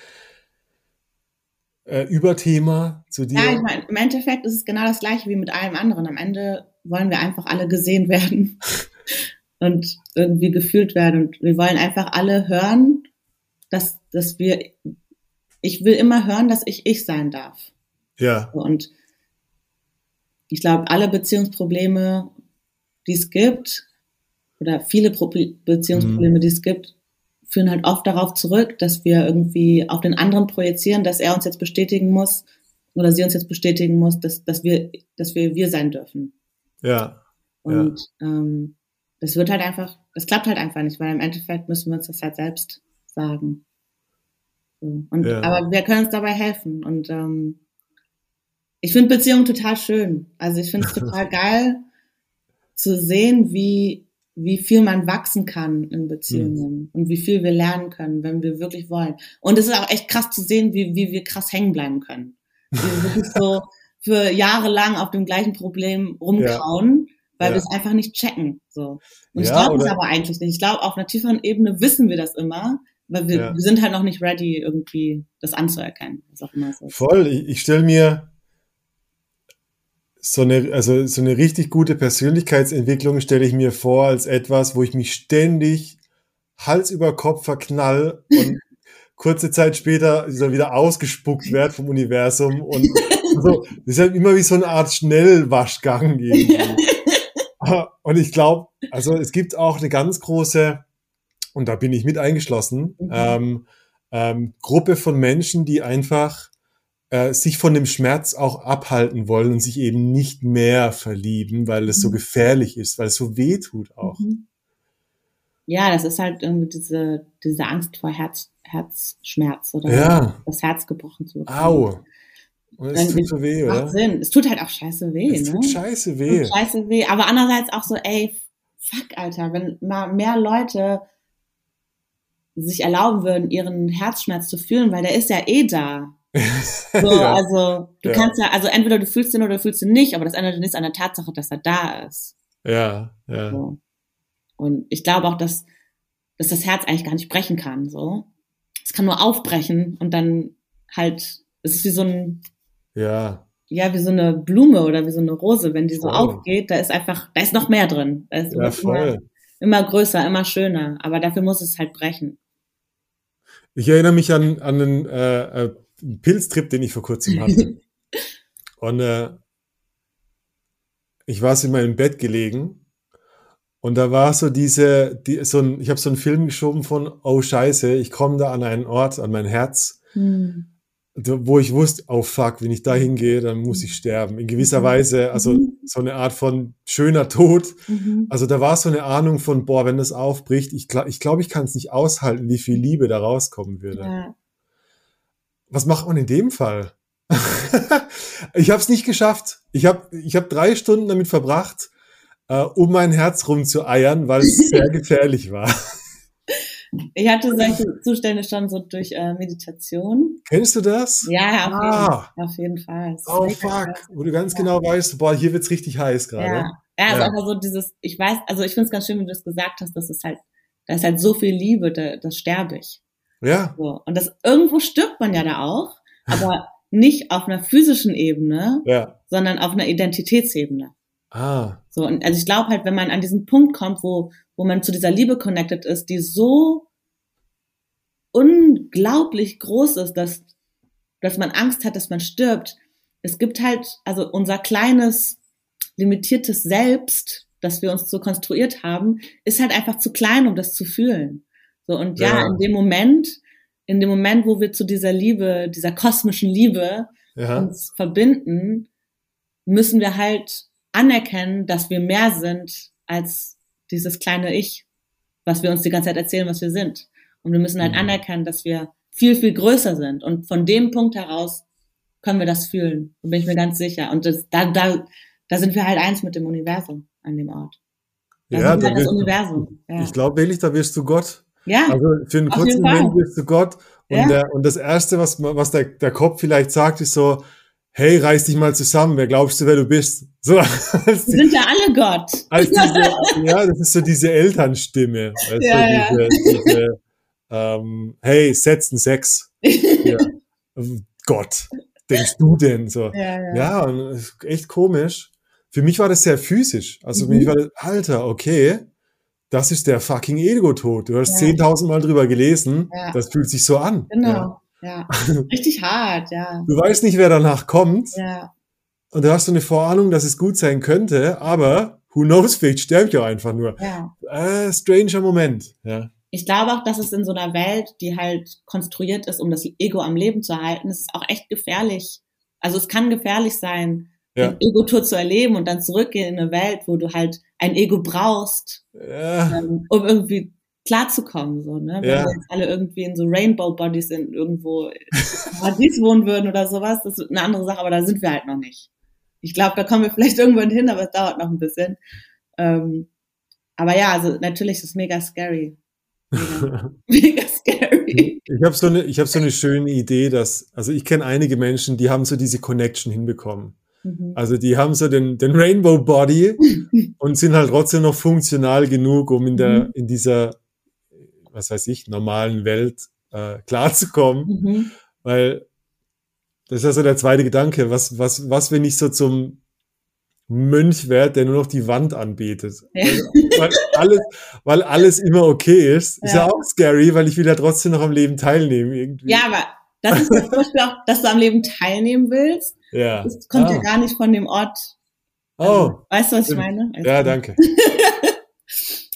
äh, Überthema zu dir? Ja, ich meine, im Endeffekt ist es genau das gleiche wie mit allem anderen. Am Ende wollen wir einfach alle gesehen werden und irgendwie gefühlt werden. Und wir wollen einfach alle hören, dass, dass wir, ich will immer hören, dass ich ich sein darf. ja, Und ich glaube, alle Beziehungsprobleme, die es gibt, oder viele Pro Beziehungsprobleme, die es gibt, führen halt oft darauf zurück, dass wir irgendwie auf den anderen projizieren, dass er uns jetzt bestätigen muss oder sie uns jetzt bestätigen muss, dass, dass wir, dass wir wir sein dürfen. ja, Und ähm, das wird halt einfach, das klappt halt einfach nicht, weil im Endeffekt müssen wir uns das halt selbst sagen. So. Und, Ja. Aber wir können uns dabei helfen. Und ähm, ich finde Beziehungen total schön. Also ich finde es total geil zu sehen, wie, wie viel man wachsen kann in Beziehungen und wie viel wir lernen können, wenn wir wirklich wollen. Und es ist auch echt krass zu sehen, wie, wie wir krass hängen bleiben können. Wie wir wirklich so für Jahre lang auf dem gleichen Problem rumkauen, weil Ja. wir es einfach nicht checken. So. Und ich Ja, glaube es aber eigentlich nicht. Ich glaube, auf einer tieferen Ebene wissen wir das immer, weil wir, Ja. wir sind halt noch nicht ready, irgendwie das anzuerkennen. Was auch immer so. Voll. Ich, ich stelle mir so eine, also so eine richtig gute Persönlichkeitsentwicklung stelle ich mir vor als etwas, wo ich mich ständig Hals über Kopf verknall und kurze Zeit später wieder ausgespuckt werde vom Universum und so, das ist halt immer wie so eine Art Schnellwaschgang irgendwie. Und ich glaube, also es gibt auch eine ganz große, und da bin ich mit eingeschlossen, Mhm. ähm, ähm, Gruppe von Menschen, die einfach äh, sich von dem Schmerz auch abhalten wollen und sich eben nicht mehr verlieben, weil es so Mhm. gefährlich ist, weil es so weh tut auch. Mhm. Ja, das ist halt irgendwie diese, diese Angst vor Herz, Herzschmerz oder Ja, das Herz gebrochen zu bekommen. au. Und es tut so weh, oder? Macht Sinn. Es tut halt auch scheiße weh, Es ne? tut scheiße Es weh. tut scheiße weh. Aber andererseits auch so, ey, fuck, Alter, wenn mal mehr Leute sich erlauben würden, ihren Herzschmerz zu fühlen, weil der ist ja eh da. So, Ja. also du Ja. kannst ja, also entweder du fühlst ihn oder du fühlst ihn nicht, aber das ändert nichts an der Tatsache, dass er da ist. Ja, ja. So. Und ich glaube auch, dass, dass das Herz eigentlich gar nicht brechen kann. So, es kann nur aufbrechen und dann halt, es ist wie so ein, Ja, ja, wie so eine Blume oder wie so eine Rose, wenn die so Voll. aufgeht, da ist einfach, da ist noch mehr drin. Da ist ja, immer, voll. immer größer, immer schöner. Aber dafür muss es halt brechen. Ich erinnere mich an, an einen äh, äh, Pilztrip, den ich vor kurzem hatte. Und äh, ich war so in meinem Bett gelegen und da war so diese, die, so ein, ich habe so einen Film geschoben von, oh Scheiße, ich komme da an einen Ort, an mein Herz, Hm. wo ich wusste, oh fuck, wenn ich da hingehe, dann muss ich sterben. In gewisser Mhm. Weise, also Mhm. so eine Art von schöner Tod. Mhm. Also da war so eine Ahnung von, boah, wenn das aufbricht, ich glaube, ich, glaub, ich kann es nicht aushalten, wie viel Liebe da rauskommen würde. Ja. Was macht man in dem Fall? ich habe es nicht geschafft. Ich habe ich hab drei Stunden damit verbracht, äh, um mein Herz rumzueiern, weil es sehr gefährlich war. Ich hatte solche Zustände schon so durch äh, Meditation. Kennst du das? Ja, auf, Ah. jeden, auf jeden Fall. Es Oh fuck, krass. wo du ganz genau weißt, boah, hier wird's richtig heiß gerade. Ja, ja, also Ja. einfach so dieses, ich weiß, also ich finde es ganz schön, wie du das gesagt hast, das ist halt, da ist halt so viel Liebe, da, das sterbe ich. Ja, So. Und das irgendwo stirbt man ja da auch, aber nicht auf einer physischen Ebene, ja. sondern auf einer Identitätsebene. Ah, So, und also ich glaube halt, wenn man an diesen Punkt kommt, wo, wo man zu dieser Liebe connected ist, die so unglaublich groß ist, dass, dass man Angst hat, dass man stirbt. Es gibt halt, also unser kleines, limitiertes Selbst, das wir uns so konstruiert haben, ist halt einfach zu klein, um das zu fühlen. So, und ja, Ja. in dem Moment, in dem Moment, wo wir zu dieser Liebe, dieser kosmischen Liebe ja. uns verbinden, müssen wir halt anerkennen, dass wir mehr sind als dieses kleine Ich, was wir uns die ganze Zeit erzählen, was wir sind. Und wir müssen halt Mhm. anerkennen, dass wir viel, viel größer sind. Und von dem Punkt heraus können wir das fühlen. Da bin ich mir ganz sicher. Und das, da, da, da sind wir halt eins mit dem Universum an dem Ort. Da Ja, sind wir da halt das Universum. Ja, Ich glaube wirklich, da wirst du Gott. Ja. Also für einen kurzen. Moment wirst du Gott. Und, Ja. der, und das Erste, was, was der, der Kopf vielleicht sagt, ist so, hey, reiß dich mal zusammen, wer glaubst du, wer du bist? So, die, sind ja alle Gott. diese, ja, das ist so diese Elternstimme. Weißt Ja, du, ja. diese, diese ähm, hey, setzen Sex. Ja. Gott, denkst du denn so? Ja, ja. Ja, echt komisch. Für mich war das sehr physisch. Also für Mhm. mich war das, Alter, okay, das ist der fucking Ego-Tod. Du hast Ja. 10.000 Mal drüber gelesen. Ja. Das fühlt sich so an. Genau. Ja. Richtig hart, ja. Du weißt nicht, wer danach kommt. Ja. Und du hast so eine Vorahnung, dass es gut sein könnte, aber who knows, vielleicht sterbe ich auch einfach nur. Ja. Äh, stranger Moment. Ja. Ich glaube auch, dass es in so einer Welt, die halt konstruiert ist, um das Ego am Leben zu halten, ist auch echt gefährlich. Also es kann gefährlich sein, Ja. Ego-Tour zu erleben und dann zurückgehen in eine Welt, wo du halt ein Ego brauchst, Ja. ähm, um irgendwie klarzukommen. So, ne? Wenn Ja. wir jetzt alle irgendwie in so Rainbow-Bodies in irgendwo Paradies wohnen würden oder sowas, das ist eine andere Sache, aber da sind wir halt noch nicht. Ich glaube, da kommen wir vielleicht irgendwann hin, aber es dauert noch ein bisschen. Ähm, aber ja, also natürlich ist es mega scary. Mega, mega scary. Ich habe so eine, ich habe so eine schöne Idee, dass, also ich kenne einige Menschen, die haben so diese Connection hinbekommen. Mhm. Also die haben so den, den Rainbow Body und sind halt trotzdem noch funktional genug, um in der, Mhm. in dieser, was weiß ich, normalen Welt äh, klarzukommen. Mhm. Weil das ist ja so der zweite Gedanke. Was, was, was, wenn ich so zum Mönch werde, der nur noch die Wand anbetet? Ja. Weil alles, weil alles immer okay ist. Ist ja Ja. auch scary, weil ich will ja trotzdem noch am Leben teilnehmen irgendwie. Ja, aber das ist zum Beispiel auch, dass du am Leben teilnehmen willst. Ja. Das kommt ja Ah. gar nicht von dem Ort. Oh, Also, weißt du, was ich meine? Also, ja, danke.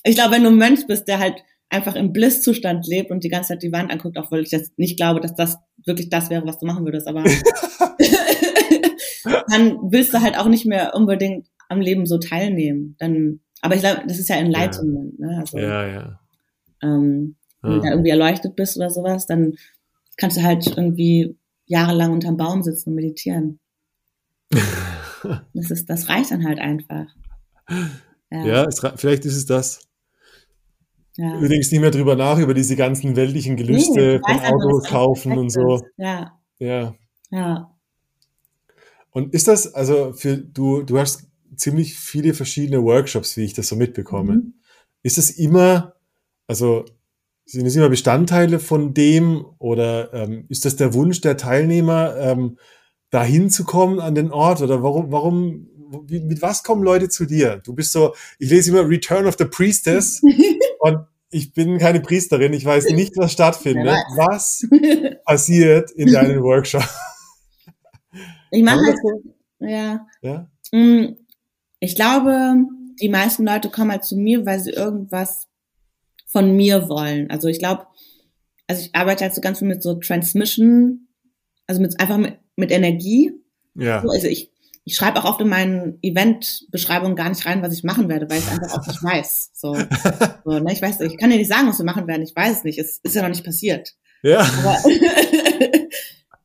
Ich glaube, wenn du ein Mönch bist, der halt einfach im Bliss-Zustand lebt und die ganze Zeit die Wand anguckt, auch weil ich jetzt nicht glaube, dass das wirklich das wäre, was du machen würdest, aber dann willst du halt auch nicht mehr unbedingt am Leben so teilnehmen. Dann, aber ich glaube, das ist ja Enlightenment, ne? Also, Ja, ja. ähm, wenn du da ja. irgendwie erleuchtet bist oder sowas, dann kannst du halt irgendwie jahrelang unterm Baum sitzen und meditieren. das ist, das reicht dann halt einfach. Ja, ja es, vielleicht ist es das. Ja. Übrigens nicht mehr drüber nach, über diese ganzen weltlichen Gelüste nee, von Autos kaufen und so. Ja. Ja. Ja. Und ist das, also für du, du hast ziemlich viele verschiedene Workshops, wie ich das so mitbekomme. Mhm. Ist es immer, also sind es immer Bestandteile von dem oder ähm, ist das der Wunsch der Teilnehmer, ähm, dahin zu kommen an den Ort oder warum, warum, wie, mit was kommen Leute zu dir? Du bist so, ich lese immer Return of the Priestess und ich bin keine Priesterin, ich weiß nicht, was stattfindet. Was passiert in deinen Workshop? Ich mache halt, ja. ja. Mm, ich glaube, die meisten Leute kommen halt zu mir, weil sie irgendwas von mir wollen. Also ich glaube, also ich arbeite halt so ganz viel mit so Transmission, also mit einfach mit, mit Energie. Ja. also ich, ich schreibe auch oft in meinen Event-Beschreibungen gar nicht rein, was ich machen werde, weil ich einfach auch nicht weiß. So, so ne? Ich weiß, ich kann dir nicht sagen, was wir machen werden. Ich weiß es nicht. Es ist ja noch nicht passiert. Ja. Aber,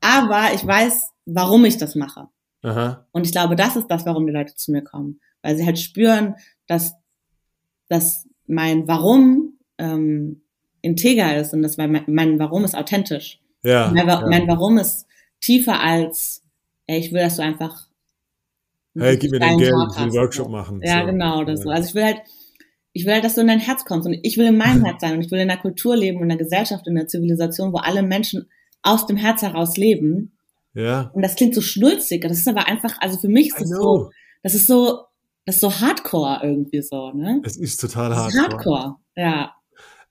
aber ich weiß, warum ich das mache. Aha. Und ich glaube, das ist das, warum die Leute zu mir kommen. Weil sie halt spüren, dass, dass mein Warum ähm, integer ist und dass mein, mein Warum ist authentisch. Ja, mein, ja. mein Warum ist tiefer als, ey, ich will, dass du einfach Hey, gib mir dein Geld, ich will einen Workshop machen. Ja, so. genau, das ja. so. Also ich will halt, ich will halt, dass du in dein Herz kommst und ich will in meinem Herz sein und ich will in der Kultur leben, in der Gesellschaft, in der Zivilisation, wo alle Menschen aus dem Herz heraus leben. Ja. Und das klingt so schnulzig, das ist aber einfach, also für mich ist das so, das ist so, das ist so Hardcore irgendwie so, ne? Es ist total hardcore. Ist hardcore, ja.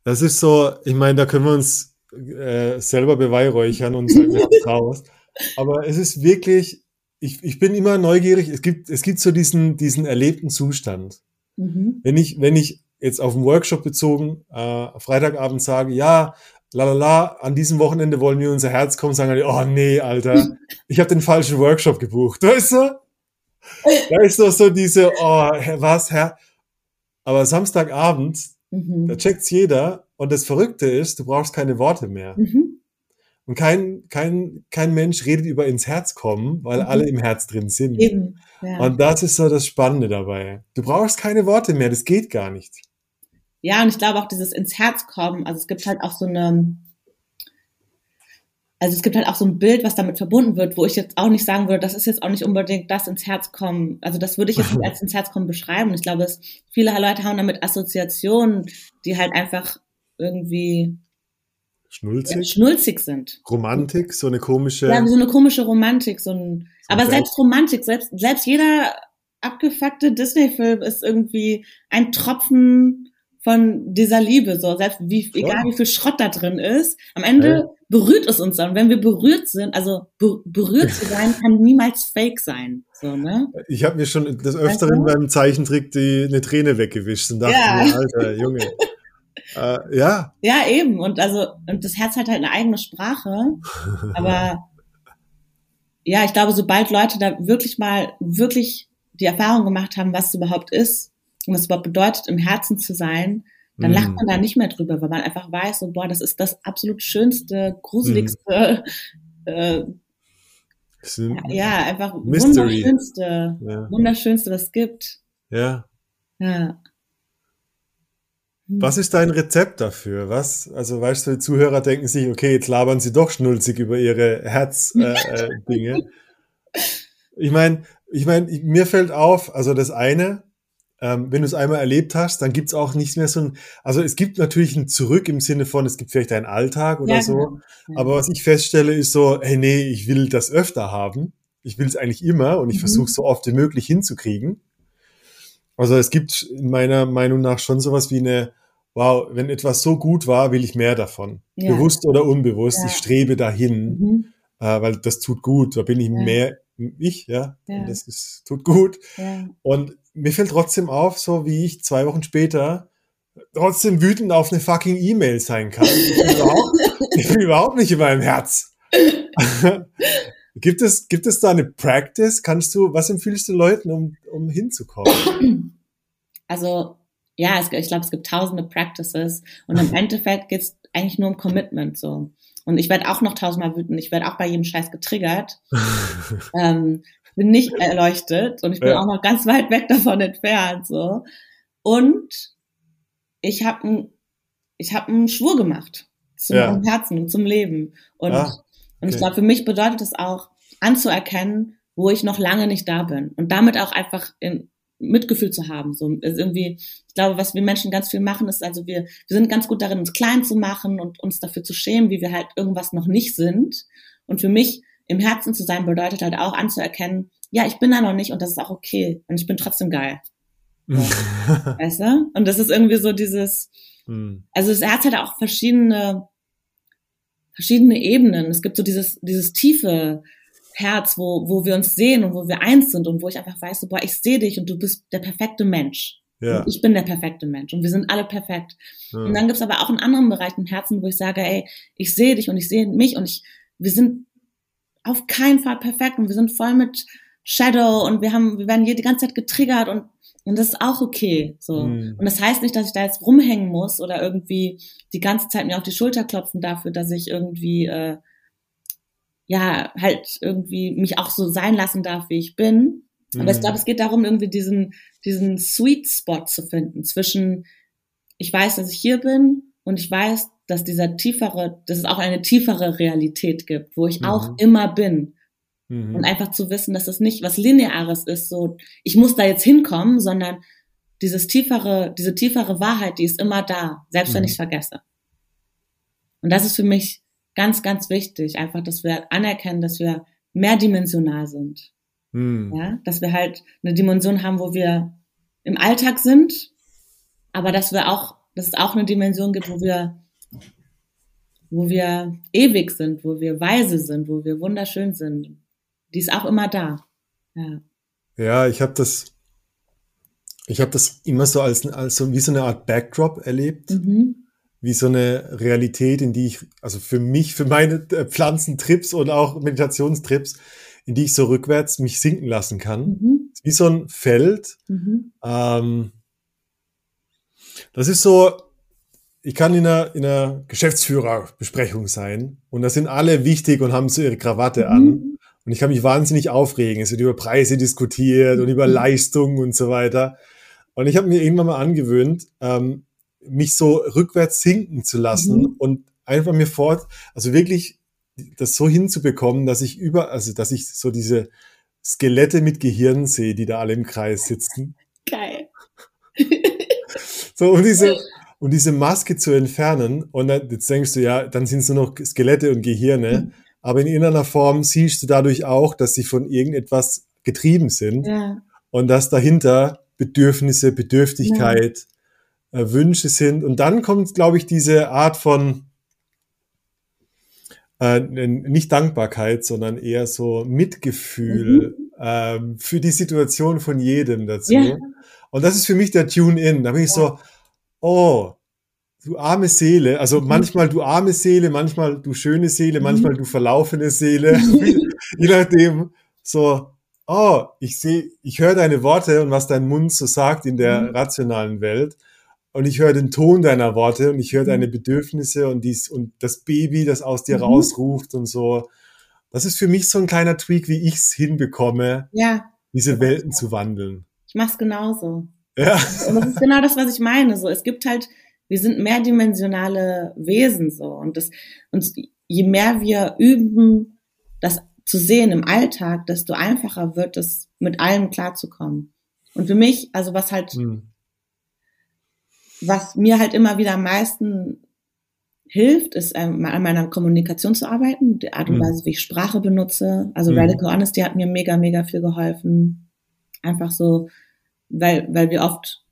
Das ist so, ich meine, da können wir uns äh, selber beweihräuchern und sagen, wir raus. Aber es ist wirklich, ich, ich bin immer neugierig. Es gibt, es gibt so diesen, diesen erlebten Zustand. Mhm. Wenn ich, wenn ich jetzt auf den Workshop bezogen, äh, Freitagabend sage, ja, lalala, an diesem Wochenende wollen wir unser Herz kommen, sagen die, oh nee, Alter, ich habe den falschen Workshop gebucht. Weißt du? Da ist doch so diese, oh, was, Herr? Aber Samstagabend, Mhm. da checkt's jeder. Und das Verrückte ist, du brauchst keine Worte mehr. Mhm. Und kein, kein, kein Mensch redet über ins Herz kommen, weil Mhm. alle im Herz drin sind. Eben, ja. Und das ist so das Spannende dabei. Du brauchst keine Worte mehr, das geht gar nicht. Ja, und ich glaube auch dieses ins Herz kommen, also es gibt halt auch so eine, also es gibt halt auch so ein Bild, was damit verbunden wird, wo ich jetzt auch nicht sagen würde, das ist jetzt auch nicht unbedingt das ins Herz kommen. Also das würde ich jetzt nicht als ins Herz kommen beschreiben. Ich glaube, dass viele Leute haben damit Assoziationen, die halt einfach irgendwie Schnulzig, schnulzig sind. Romantik, so eine komische. Ja, so eine komische Romantik, so ein, aber Okay. selbst Romantik, selbst, selbst jeder abgefuckte Disney-Film ist irgendwie ein Tropfen von dieser Liebe, so, selbst wie, egal wie viel Schrott da drin ist, am Ende Ja. Berührt es uns dann. Und wenn wir berührt sind, also be berührt zu sein, kann niemals fake sein, so, ne? Ich habe mir schon des Öfteren du? beim Zeichentrick die, eine Träne weggewischt und dachte Ja. mir, Alter, Junge. äh, ja, Ja, eben. Und also, und das Herz hat halt eine eigene Sprache. Aber ja, ich glaube, sobald Leute da wirklich mal wirklich die Erfahrung gemacht haben, was es überhaupt ist und was es überhaupt bedeutet, im Herzen zu sein, dann Mhm. lacht man da nicht mehr drüber, weil man einfach weiß, so, boah, das ist das absolut schönste, gruseligste, äh, es sind- ja, einfach Mystery. wunderschönste, ja, wunderschönste, was es gibt. ja. Ja. Hm. Was ist dein Rezept dafür? Was, also weißt du, die Zuhörer denken sich, okay, jetzt labern sie doch schnulzig über ihre Herzdinge. Äh, Dinge. ich meine, ich meine, mir fällt auf, also das eine, ähm, wenn du es einmal erlebt hast, dann gibt's auch nicht mehr so ein, also es gibt natürlich ein Zurück im Sinne von, es gibt vielleicht einen Alltag oder Ja, so, genau. Aber was ich feststelle ist so, hey, nee, ich will das öfter haben. Ich will es eigentlich immer und ich Mhm. versuche so oft wie möglich hinzukriegen. Also es gibt in meiner Meinung nach schon sowas wie eine, wow, wenn etwas so gut war, will ich mehr davon. Ja. Bewusst oder unbewusst, Ja. ich strebe dahin, Mhm. äh, weil das tut gut, da bin ich mehr ich, ja, und das ist, tut gut. Und mir fällt trotzdem auf, so wie ich zwei Wochen später trotzdem wütend auf eine fucking E-Mail sein kann. Ich bin überhaupt, ich bin überhaupt nicht in meinem Herz. gibt es, gibt es da eine Practice? Kannst du, was empfiehlst du Leuten, um, um hinzukommen? Also ja, es, ich glaube, es gibt tausende Practices und im Endeffekt geht es eigentlich nur um Commitment so. Und ich werde auch noch tausendmal wütend. Ich werde auch bei jedem Scheiß getriggert. ähm, bin nicht erleuchtet und ich bin ja. auch noch ganz weit weg davon entfernt. So. Und ich habe ich hab einen Schwur gemacht zum ja. Herzen und zum Leben. Und, ah, okay. und ich glaube, für mich bedeutet es auch, anzuerkennen, wo ich noch lange nicht da bin. Und damit auch einfach in, Mitgefühl zu haben. So ist irgendwie, ich glaube, was wir Menschen ganz viel machen, ist also wir, wir sind ganz gut darin, uns klein zu machen und uns dafür zu schämen, wie wir halt irgendwas noch nicht sind. Und für mich im Herzen zu sein bedeutet halt auch anzuerkennen, ja, ich bin da noch nicht und das ist auch okay und ich bin trotzdem geil. So, weißt du? Und das ist irgendwie so dieses, hm. also das Herz hat auch verschiedene, verschiedene Ebenen. Es gibt so dieses, dieses tiefe, Herz, wo, wo wir uns sehen und wo wir eins sind und wo ich einfach weiß, so, boah, ich sehe dich und du bist der perfekte Mensch. Ja. Und ich bin der perfekte Mensch und wir sind alle perfekt. Ja. Und dann gibt's aber auch einen anderen Bereich im Herzen, wo ich sage, ey, ich sehe dich und ich sehe mich und ich, wir sind auf keinen Fall perfekt und wir sind voll mit Shadow und wir haben, wir werden hier die ganze Zeit getriggert und und das ist auch okay. So. Mhm. Und das heißt nicht, dass ich da jetzt rumhängen muss oder irgendwie die ganze Zeit mir auf die Schulter klopfen dafür, dass ich irgendwie äh, ja, halt irgendwie mich auch so sein lassen darf, wie ich bin. Mhm. Aber ich mhm. glaube, es geht darum, irgendwie diesen, diesen Sweet Spot zu finden zwischen, ich weiß, dass ich hier bin und ich weiß, dass dieser tiefere, dass es auch eine tiefere Realität gibt, wo ich mhm. auch immer bin. Mhm. Und einfach zu wissen, dass es nicht was Lineares ist, so, ich muss da jetzt hinkommen, sondern dieses tiefere, diese tiefere Wahrheit, die ist immer da, selbst wenn ich es vergesse. Und das ist für mich ganz, ganz wichtig, einfach, dass wir anerkennen, dass wir mehrdimensional sind. Hm. Ja, dass wir halt eine Dimension haben, wo wir im Alltag sind, aber dass wir auch, dass es auch eine Dimension gibt, wo wir, wo wir ewig sind, wo wir weise sind, wo wir wunderschön sind. Die ist auch immer da. Ja, ja ich habe das, ich habe das immer so als, als so wie so eine Art Backdrop erlebt. Mhm wie so eine Realität, in die ich, also für mich, für meine äh, Pflanzentrips und auch Meditationstrips, in die ich so rückwärts mich sinken lassen kann. Mhm. Wie so ein Feld. Mhm. Ähm, das ist so, ich kann in einer, in einer Geschäftsführerbesprechung sein und da sind alle wichtig und haben so ihre Krawatte mhm. an. Und ich kann mich wahnsinnig aufregen. Es wird über Preise diskutiert und über mhm. Leistung und so weiter. Und ich habe mir irgendwann mal angewöhnt, ähm, mich so rückwärts sinken zu lassen mhm. und einfach mir fort, also wirklich das so hinzubekommen, dass ich über, also dass ich so diese Skelette mit Gehirn sehe, die da alle im Kreis sitzen. Geil. so, und diese, und diese Maske zu entfernen, und dann, jetzt denkst du, ja, dann sind es nur noch Skelette und Gehirne, mhm. aber in irgendeiner Form siehst du dadurch auch, dass sie von irgendetwas getrieben sind ja. und dass dahinter Bedürfnisse, Bedürftigkeit, äh, Wünsche sind. Und dann kommt, glaube ich, diese Art von äh, nicht Dankbarkeit, sondern eher so Mitgefühl mhm. ähm, für die Situation von jedem dazu. Ja. Und das ist für mich der Tune-In. Da bin ich ja. so, oh, du arme Seele, also mhm. manchmal du arme Seele, manchmal du schöne Seele, mhm. manchmal du verlaufene Seele, je nachdem, so, oh, ich sehe, ich höre deine Worte und was dein Mund so sagt in der mhm. rationalen Welt und ich höre den Ton deiner Worte und ich höre deine. Bedürfnisse und dies und das Baby, das aus dir mhm. rausruft und so. Das ist für mich so ein kleiner Tweak, wie ich es hinbekomme, ja. diese Welten zu wandeln. Ich mach's genauso. Ja. Und das ist genau das, was ich meine. So, es gibt halt, wir sind mehrdimensionale Wesen so und das und je mehr wir üben, das zu sehen im Alltag, desto einfacher wird es, mit allem klarzukommen. Und für mich, also was halt hm was mir halt immer wieder am meisten hilft, ist ähm, an meiner Kommunikation zu arbeiten, die Art und mhm. Weise, wie ich Sprache benutze. Also mhm. Radical Honesty hat mir mega, mega viel geholfen. Einfach so, weil, weil wir oft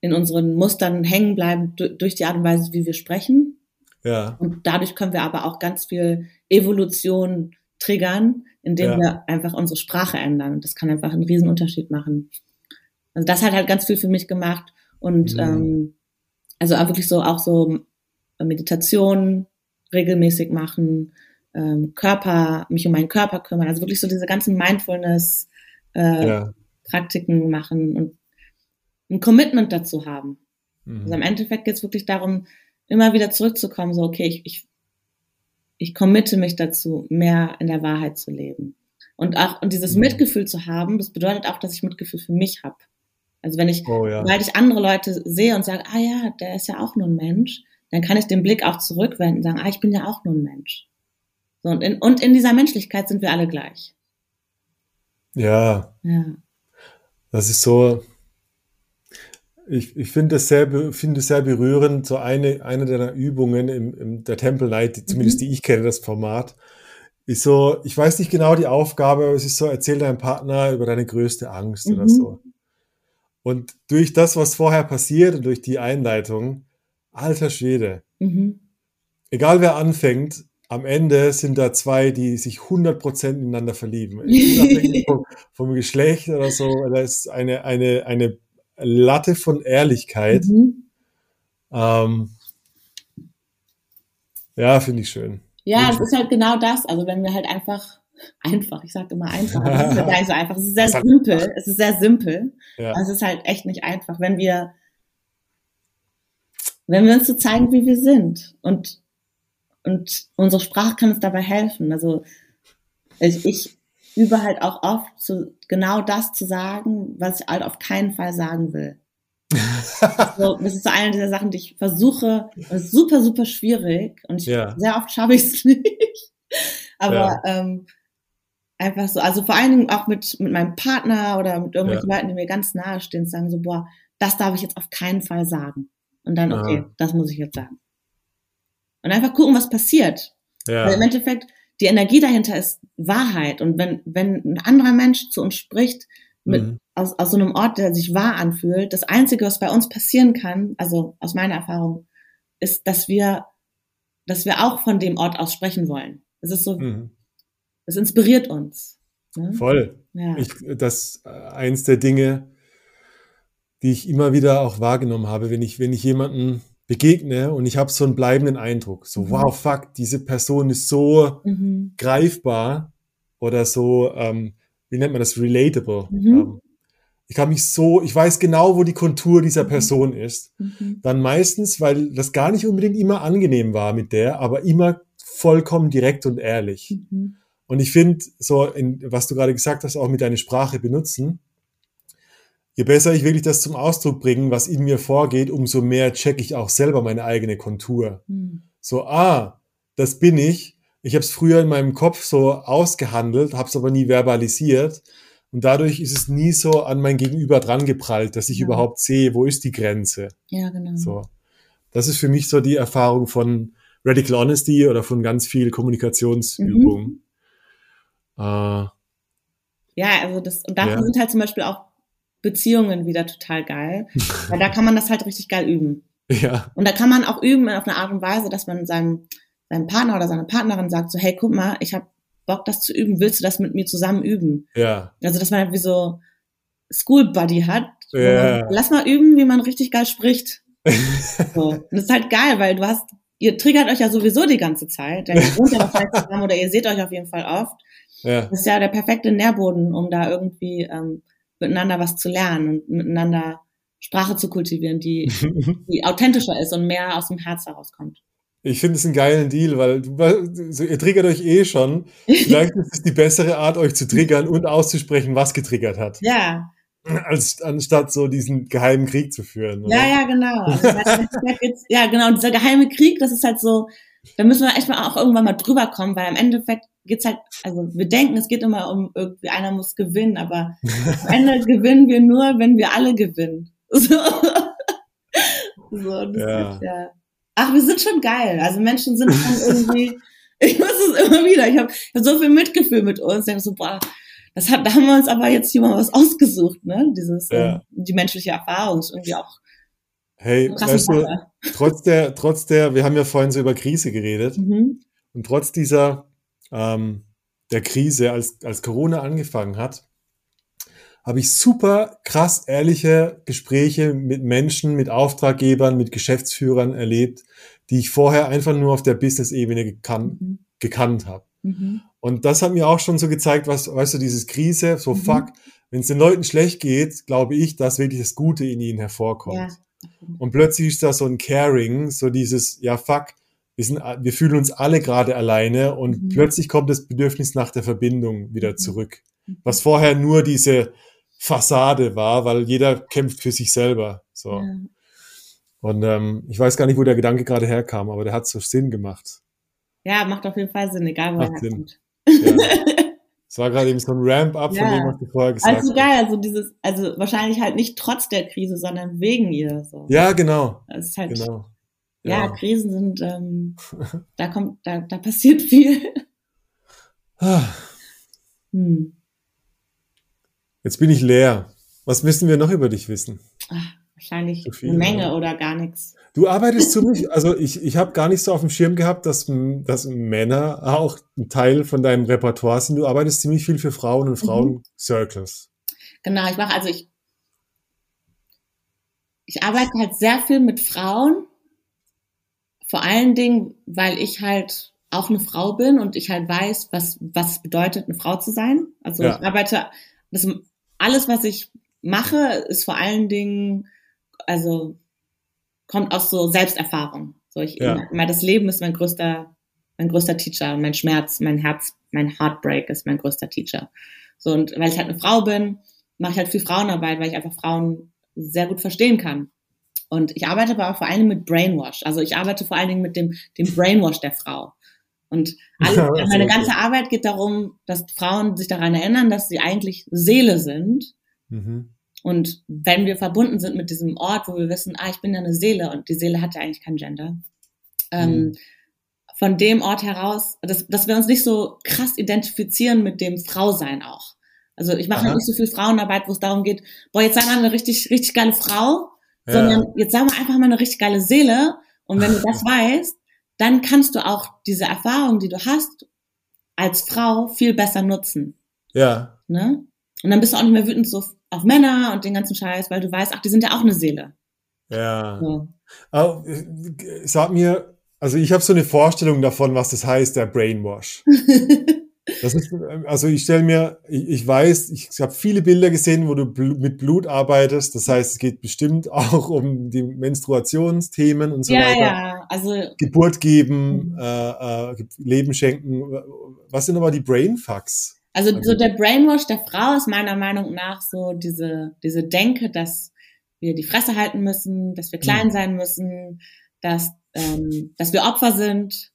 in unseren Mustern hängen bleiben durch die Art und Weise, wie wir sprechen. Ja. Und dadurch können wir aber auch ganz viel Evolution triggern, indem ja. wir einfach unsere Sprache ändern. Und das kann einfach einen riesen Unterschied machen. Also das hat halt ganz viel für mich gemacht. Und mhm. ähm, also auch wirklich so auch so Meditation regelmäßig machen, ähm, Körper, mich um meinen Körper kümmern, also wirklich so diese ganzen Mindfulness äh, ja. Praktiken machen und ein Commitment dazu haben. Mhm. Also im Endeffekt geht es wirklich darum, immer wieder zurückzukommen, so okay, ich, ich, ich committe mich dazu, mehr in der Wahrheit zu leben. Und auch, und dieses Mhm. Mitgefühl zu haben, das bedeutet auch, dass ich Mitgefühl für mich habe. Also wenn ich, Oh ja. weil ich andere Leute sehe und sage, ah ja, der ist ja auch nur ein Mensch, dann kann ich den Blick auch zurückwenden und sagen, ah, ich bin ja auch nur ein Mensch. So, und in, und in dieser Menschlichkeit sind wir alle gleich. Ja, Ja. das ist so. Ich, ich finde es sehr, es sehr berührend. So eine, eine deiner Übungen im, im der Temple Night, die, zumindest Mhm. die ich kenne, das Format, ist so, ich weiß nicht genau die Aufgabe, aber es ist so, erzähl deinem Partner über deine größte Angst oder Mhm. so. Und durch das, was vorher passiert und durch die Einleitung, alter Schwede, Mhm. egal wer anfängt, am Ende sind da zwei, die sich 100% ineinander verlieben. Vom, vom Geschlecht oder so. Da ist eine, eine, eine Latte von Ehrlichkeit. Mhm. Ähm, ja, finde ich schön. Ja, es ist halt genau das. Also wenn wir halt einfach, einfach, ich sage immer einfach, es ist halt gar nicht so einfach. Es ist sehr Das ist halt simpel. Es ist sehr simpel. Ja. Aber es ist halt echt nicht einfach, wenn wir, wenn wir uns so zeigen, wie wir sind. Und, und unsere Sprache kann uns dabei helfen. Also ich, ich übe halt auch oft zu, genau das zu sagen, was ich halt auf keinen Fall sagen will. So, das ist so eine dieser Sachen, die ich versuche, das ist super, super schwierig und ich, Ja. sehr oft schaffe ich es nicht. Aber ähm, einfach so, also vor allen Dingen auch mit, mit meinem Partner oder mit irgendwelchen Leuten, die mir ganz nahe stehen, sagen so, boah, das darf ich jetzt auf keinen Fall sagen. Und dann, okay, Aha. das muss ich jetzt sagen. Und einfach gucken, was passiert. Weil im Ja, Endeffekt, die Energie dahinter ist Wahrheit. Und wenn, wenn ein anderer Mensch zu uns spricht, mit, Mhm. aus, aus so einem Ort, der sich wahr anfühlt, das Einzige, was bei uns passieren kann, also aus meiner Erfahrung, ist, dass wir, dass wir auch von dem Ort aus sprechen wollen. Es ist so, Mhm. es inspiriert uns. Ne? voll. Ja. Ich, das äh, eins der Dinge, die ich immer wieder auch wahrgenommen habe, wenn ich, wenn ich jemanden begegne und ich habe so einen bleibenden Eindruck, so Mhm. wow, fuck, diese Person ist so mhm. greifbar oder so, ähm, wie nennt man das, relatable. Mhm. Ähm, ich kann mich so, ich weiß genau, wo die Kontur dieser Mhm. Person ist. Mhm. Dann meistens, weil das gar nicht unbedingt immer angenehm war mit der, aber immer vollkommen direkt und ehrlich. Und ich finde, so, in, was du gerade gesagt hast, auch mit deiner Sprache benutzen, je besser ich wirklich das zum Ausdruck bringen, was in mir vorgeht, umso mehr check ich auch selber meine eigene Kontur. Mhm. So, ah, das bin ich. Ich habe es früher in meinem Kopf so ausgehandelt, habe es aber nie verbalisiert. Und dadurch ist es nie so an mein Gegenüber dran geprallt, dass ich Ja. überhaupt sehe, wo ist die Grenze. Ja, genau. So. Das ist für mich so die Erfahrung von Radical Honesty oder von ganz viel Kommunikationsübungen. Äh, Ja, also das, und dafür Ja. sind halt zum Beispiel auch Beziehungen wieder total geil, weil da kann man das halt richtig geil üben. ja, Und da kann man auch üben auf eine Art und Weise, dass man seinem, seinem Partner oder seiner Partnerin sagt, so, hey, guck mal, ich habe Bock, das zu üben, willst du das mit mir zusammen üben? ja, Also, dass man halt wie so School Buddy hat. Ja. man, Lass mal üben, wie man richtig geil spricht. So. Und das ist halt geil, weil du hast, ihr triggert euch ja sowieso die ganze Zeit. Denn ihr wohnt ja vielleicht zusammen oder ihr seht euch auf jeden Fall oft. ja, Das ist ja der perfekte Nährboden, um da irgendwie ähm, miteinander was zu lernen und miteinander Sprache zu kultivieren, die, die authentischer ist und mehr aus dem Herz herauskommt. Ich finde es einen geilen Deal, weil so, ihr triggert euch eh schon. Vielleicht ist es die bessere Art, euch zu triggern und auszusprechen, was getriggert hat, Ja, als anstatt so diesen geheimen Krieg zu führen. oder? ja, ja, genau. Also, ja, genau. Und dieser geheime Krieg, das ist halt so, da müssen wir echt mal auch irgendwann mal drüber kommen, weil im Endeffekt geht's halt, also wir denken, es geht immer um irgendwie, einer muss gewinnen, aber am Ende gewinnen wir nur, wenn wir alle gewinnen. So. so das Ja. Ist, ja. Ach, wir sind schon geil. Also Menschen sind schon irgendwie, ich muss es immer wieder, ich habe hab so viel Mitgefühl mit uns. Ich denk so, boah, das hat, da haben wir uns aber jetzt hier mal was ausgesucht, ne? Dieses, Ja. ähm, die menschliche Erfahrung ist irgendwie auch Hey, weißt du, trotz der, trotz der, wir haben ja vorhin so über Krise geredet. Mhm. Und trotz dieser ähm, der Krise, als, als Corona angefangen hat, habe ich super krass ehrliche Gespräche mit Menschen, mit Auftraggebern, mit Geschäftsführern erlebt, die ich vorher einfach nur auf der Business-Ebene gekannt, Mhm. gekannt habe. Mhm. Und das hat mir auch schon so gezeigt, was, weißt du, dieses Krise, so Mhm. fuck, wenn es den Leuten schlecht geht, glaube ich, dass wirklich das Gute in ihnen hervorkommt. Ja. Und plötzlich ist da so ein Caring, so dieses, ja fuck, wir, sind, wir fühlen uns alle gerade alleine und Mhm. plötzlich kommt das Bedürfnis nach der Verbindung wieder Mhm. zurück. Was vorher nur diese Fassade war, weil jeder kämpft für sich selber. So. Ja. Und ähm, ich weiß gar nicht, wo der Gedanke gerade herkam, aber der hat so Sinn gemacht. ja, macht auf jeden Fall Sinn, egal wo er Macht Sinn. herkommt. Ja. Es war gerade eben so ein Ramp-up von Ja. dem, was du vorher gesagt Also hast. geil, also dieses, also wahrscheinlich halt nicht trotz der Krise, sondern wegen ihr. So. Ja, genau. Es ist halt, Genau. Ja, Krisen sind, ähm, da kommt, da, da passiert viel. Ah, Hm. Jetzt bin ich leer. Was müssen wir noch über dich wissen? Ach, wahrscheinlich viel, eine Menge oder? oder gar nichts. Du arbeitest ziemlich, also ich, ich habe gar nicht so auf dem Schirm gehabt, dass, dass Männer auch ein Teil von deinem Repertoire sind. Du arbeitest ziemlich viel für Frauen und Frauen-Circles. Genau, ich mache also ich ich arbeite halt sehr viel mit Frauen, vor allen Dingen, weil ich halt auch eine Frau bin und ich halt weiß, was was es bedeutet, eine Frau zu sein. Also Ja. ich arbeite das alles, was ich mache, ist vor allen Dingen also kommt aus so Selbsterfahrung. So ich Ja. immer das Leben ist mein größter mein größter Teacher und mein Schmerz, mein Herz, mein Heartbreak ist mein größter Teacher. So und weil ich halt eine Frau bin, mache ich halt viel Frauenarbeit, weil ich einfach Frauen sehr gut verstehen kann. Und ich arbeite aber auch vor Dingen mit Brainwash. Also ich arbeite vor allen Dingen mit dem, dem Brainwash der Frau. Und alles, Ja, meine ganze Arbeit geht darum, dass Frauen sich daran erinnern, dass sie eigentlich Seele sind. Mhm. Und wenn wir verbunden sind mit diesem Ort, wo wir wissen, ah, ich bin ja eine Seele und die Seele hat ja eigentlich kein Gender, ähm, Mhm. von dem Ort heraus, dass, dass wir uns nicht so krass identifizieren mit dem Frausein auch. Also ich mache nicht so viel Frauenarbeit, wo es darum geht, boah, jetzt sei mal eine richtig, richtig geile Frau, Ja. sondern jetzt mal einfach mal eine richtig geile Seele. Und wenn du das weißt, dann kannst du auch diese Erfahrung, die du hast, als Frau viel besser nutzen. Ja. Ne? Und dann bist du auch nicht mehr wütend so auf Männer und den ganzen Scheiß, weil du weißt, ach, die sind ja auch eine Seele. Ja. So. Aber, sag mir, also ich habe so eine Vorstellung davon, was das heißt, der Brainwash. Das ist, also ich stelle mir, ich, ich weiß, ich habe viele Bilder gesehen, wo du bl mit Blut arbeitest. Das heißt, es geht bestimmt auch um die Menstruationsthemen und so ja, weiter. ja, also Geburt geben, Mhm. äh, äh, Leben schenken. Was sind aber die Brainfucks? Also Also- so der Brainwash der Frau ist meiner Meinung nach so diese, diese Denke, dass wir die Fresse halten müssen, dass wir klein Mhm. sein müssen, dass, ähm, dass wir Opfer sind,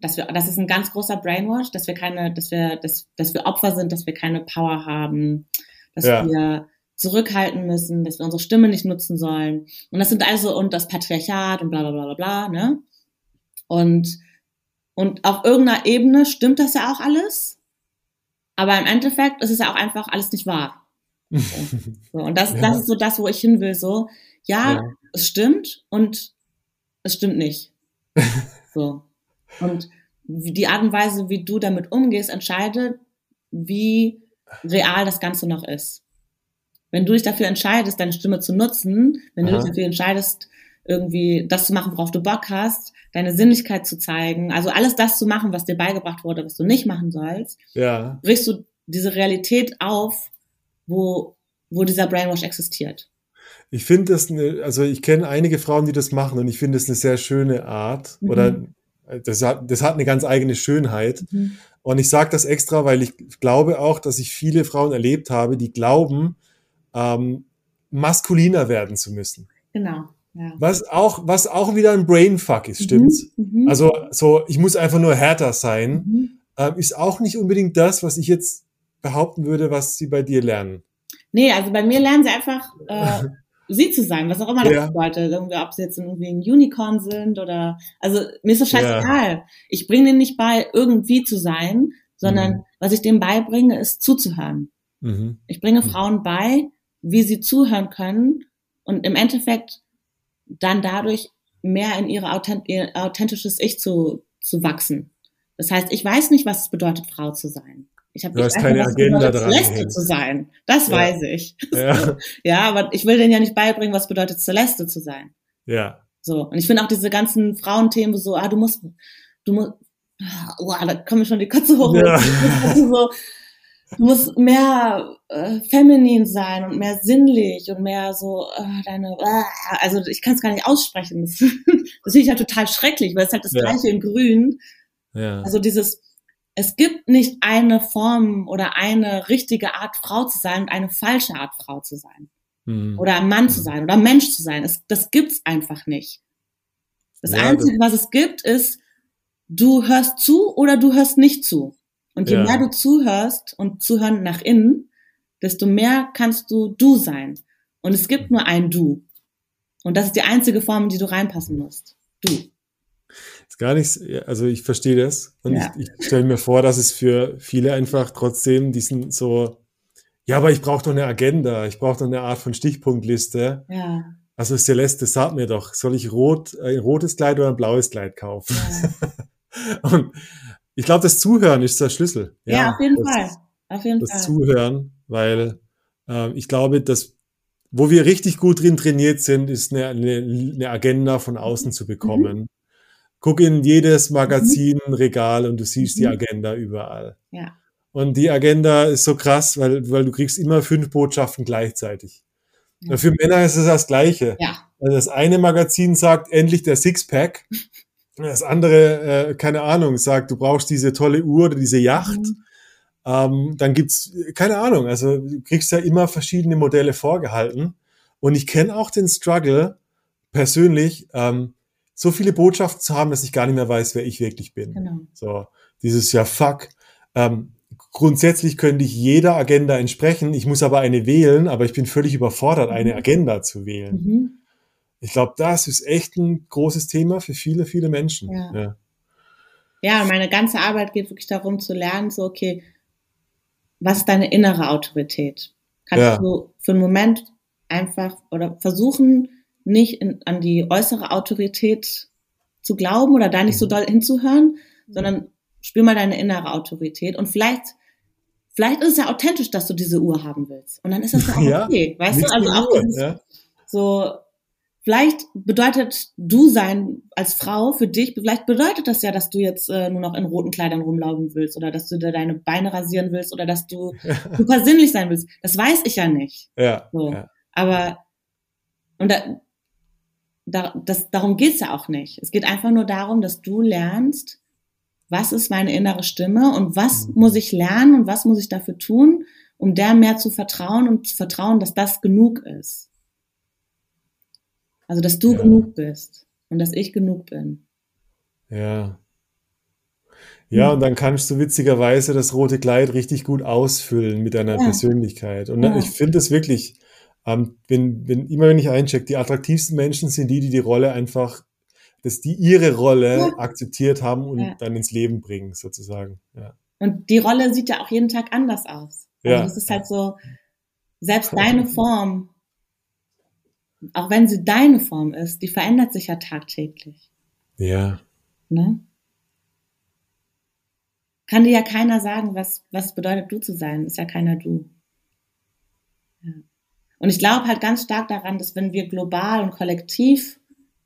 dass wir, das ist ein ganz großer Brainwash, dass wir keine, dass wir, dass, dass wir Opfer sind, dass wir keine Power haben, dass Ja. wir zurückhalten müssen, dass wir unsere Stimme nicht nutzen sollen. Und das sind also, und das Patriarchat und bla bla bla bla bla, ne? Und, und auf irgendeiner Ebene stimmt das ja auch alles. Aber im Endeffekt ist es ja auch einfach alles nicht wahr. So, und das, Ja. das ist so das, wo ich hin will. So, ja, Ja. es stimmt und es stimmt nicht. So. Und die Art und Weise, wie du damit umgehst, entscheidet, wie real das Ganze noch ist. Wenn du dich dafür entscheidest, deine Stimme zu nutzen, wenn du Aha. dich dafür entscheidest, irgendwie das zu machen, worauf du Bock hast, deine Sinnlichkeit zu zeigen, also alles das zu machen, was dir beigebracht wurde, was du nicht machen sollst, Ja. brichst du diese Realität auf, wo, wo dieser Brainwash existiert. Ich finde das, eine, also ich kenne einige Frauen, die das machen und ich finde das eine sehr schöne Art Mhm. oder das hat, das hat eine ganz eigene Schönheit. Mhm. Und ich sage das extra, weil ich glaube auch, dass ich viele Frauen erlebt habe, die glauben, ähm, maskuliner werden zu müssen. Genau. Ja. Was auch, was auch wieder ein Brainfuck ist, stimmt's? Mhm. Mhm. Also so, ich muss einfach nur härter sein, Mhm. ähm, ist auch nicht unbedingt das, was ich jetzt behaupten würde, was sie bei dir lernen. Nee, also bei mir lernen sie einfach, äh, sie zu sein, was auch immer das Ja. bedeutet. Irgendwie, ob sie jetzt irgendwie ein Unicorn sind oder, also mir ist das scheißegal. Ich bringe denen nicht bei, irgendwie zu sein, sondern Mhm. was ich denen beibringe, ist zuzuhören. Mhm. Ich bringe Mhm. Frauen bei, wie sie zuhören können und im Endeffekt dann dadurch mehr in ihre authent ihr authentisches Ich zu, zu wachsen. Das heißt, ich weiß nicht, was es bedeutet, Frau zu sein. Ich habe Du hast keine was Agenda dran Celeste zu sein. Das Ja. weiß ich. Ja, Ja, aber ich will denen ja nicht beibringen, was bedeutet, Celeste zu sein. ja. So. Und ich finde auch diese ganzen Frauenthemen so, ah, du musst, du musst, oh, da kommen mir schon die Kotze hoch. Ja. so, du musst mehr äh, feminin sein und mehr sinnlich und mehr so äh, deine, äh, also ich kann es gar nicht aussprechen. Das, das finde ich halt total schrecklich, weil es halt das Ja. gleiche in Grün. Ja. Also dieses, es gibt nicht eine Form oder eine richtige Art Frau zu sein und eine falsche Art Frau zu sein. Mhm. Oder ein Mann zu sein oder Mensch zu sein. Es, das gibt's einfach nicht. Das Ja, Einzige, was es gibt, ist, du hörst zu oder du hörst nicht zu. Und je Ja. mehr du zuhörst und zuhören nach innen, desto mehr kannst du du sein. Und es gibt nur ein Du. Und das ist die einzige Form, in die du reinpassen musst. Du. Gar nichts, also ich verstehe das und Ja. ich, ich stelle mir vor, dass es für viele einfach trotzdem diesen so, ja, aber ich brauche doch eine Agenda, ich brauche doch eine Art von Stichpunktliste. Ja. Also Celeste, sag mir doch, soll ich rot, ein rotes Kleid oder ein blaues Kleid kaufen? Ja, Und ich glaube, das Zuhören ist der Schlüssel. ja, auf jeden das, Fall. Auf jeden Das Fall. Zuhören, weil ähm, ich glaube, dass wo wir richtig gut drin trainiert sind, ist eine, eine, eine Agenda von außen zu bekommen. Guck in jedes Magazin, Regal und du siehst die Mhm. Agenda überall. Ja. Und die Agenda ist so krass, weil, weil du kriegst immer fünf Botschaften gleichzeitig. Ja. Für Männer ist es das Gleiche. Ja. Also das eine Magazin sagt endlich der Sixpack. Das andere, äh, keine Ahnung, sagt, du brauchst diese tolle Uhr oder diese Yacht. Mhm. Ähm, dann gibt's keine Ahnung, also du kriegst ja immer verschiedene Modelle vorgehalten. Und ich kenne auch den Struggle persönlich, ähm, so viele Botschaften zu haben, dass ich gar nicht mehr weiß, wer ich wirklich bin. Genau. So, dieses ja fuck. Ähm, grundsätzlich könnte ich jeder Agenda entsprechen. Ich muss aber eine wählen, aber ich bin völlig überfordert, eine Mhm. Agenda zu wählen. Mhm. Ich glaube, das ist echt ein großes Thema für viele, viele Menschen. Ja. Ja. Ja, meine ganze Arbeit geht wirklich darum zu lernen, so, okay, was ist deine innere Autorität? Kannst Ja. du für einen Moment einfach oder versuchen, nicht in, an die äußere Autorität zu glauben oder da nicht so Mhm. doll hinzuhören, sondern spür mal deine innere Autorität und vielleicht, vielleicht ist es ja authentisch, dass du diese Uhr haben willst. Und dann ist das ja auch Ja, okay. Weißt du, also auch Uhr, ja. so, vielleicht bedeutet du sein als Frau für dich, vielleicht bedeutet das ja, dass du jetzt äh, nur noch in roten Kleidern rumlaufen willst oder dass du dir deine Beine rasieren willst oder dass du super sinnlich sein willst. Das weiß ich ja nicht. Ja, So. ja. Aber und da, da, das, darum geht's ja auch nicht. Es geht einfach nur darum, dass du lernst, was ist meine innere Stimme und was Mhm. muss ich lernen und was muss ich dafür tun, um der mehr zu vertrauen und zu vertrauen, dass das genug ist. Also, dass du Ja. genug bist und dass ich genug bin. Ja. Ja, Hm. und dann kannst du witzigerweise das rote Kleid richtig gut ausfüllen mit deiner Ja. Persönlichkeit. Und Ja. ich finde es wirklich, ähm, wenn, wenn, immer wenn ich eincheck, die attraktivsten Menschen sind die, die die Rolle einfach, dass die ihre Rolle Ja. akzeptiert haben und Ja. dann ins Leben bringen, sozusagen. Ja. Und die Rolle sieht ja auch jeden Tag anders aus. Also Ja. das ist halt so, selbst deine Form, auch wenn sie deine Form ist, die verändert sich ja tagtäglich. Ja. Ne? Kann dir ja keiner sagen, was, was bedeutet du zu sein. Ist ja keiner du. Ja. Und ich glaube halt ganz stark daran, dass wenn wir global und kollektiv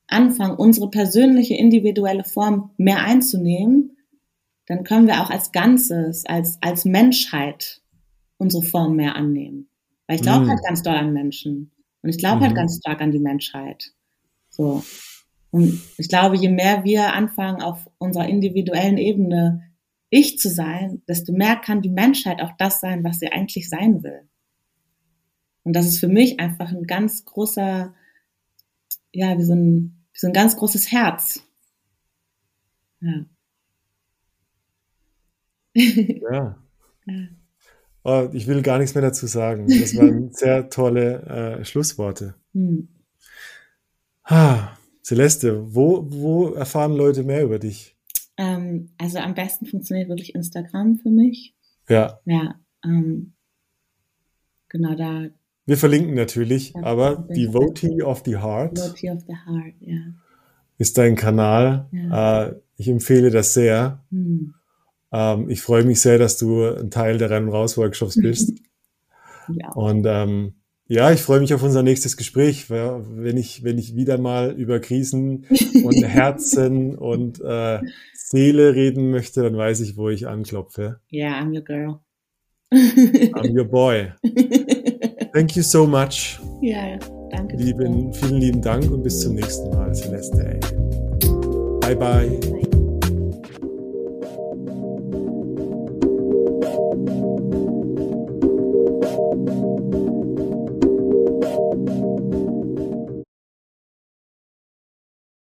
anfangen, unsere persönliche, individuelle Form mehr einzunehmen, dann können wir auch als Ganzes, als, als Menschheit unsere Form mehr annehmen. Weil ich glaube Mm. halt ganz doll an Menschen. Und ich glaube halt Mhm. ganz stark an die Menschheit. So. Und ich glaube, je mehr wir anfangen, auf unserer individuellen Ebene ich zu sein, desto mehr kann die Menschheit auch das sein, was sie eigentlich sein will. Und das ist für mich einfach ein ganz großer, ja, wie so ein, wie so ein ganz großes Herz. Ja. Ja. Oh, ich will gar nichts mehr dazu sagen. Das waren sehr tolle äh, Schlussworte. Hm. Ah, Celeste, wo, wo erfahren Leute mehr über dich? Ähm, also am besten funktioniert wirklich Instagram für mich. Ja, Ja, ähm, genau da, wir verlinken natürlich, Ja, aber jeden Devotee of the Heart Devotee of the Heart, ja. ist dein Kanal. Ja. Äh, ich empfehle das sehr. Hm. Ähm, ich freue mich sehr, dass du ein Teil der Rennen raus Workshops bist. Ja. Und ähm, ja, ich freue mich auf unser nächstes Gespräch, wenn ich, wenn ich wieder mal über Krisen und Herzen und äh, Seele reden möchte, dann weiß ich, wo ich anklopfe. Yeah, I'm your girl. I'm your boy. Thank you so much. Ja, danke. Lieben, vielen lieben Dank und bis zum nächsten Mal, Celeste. Bye bye. bye.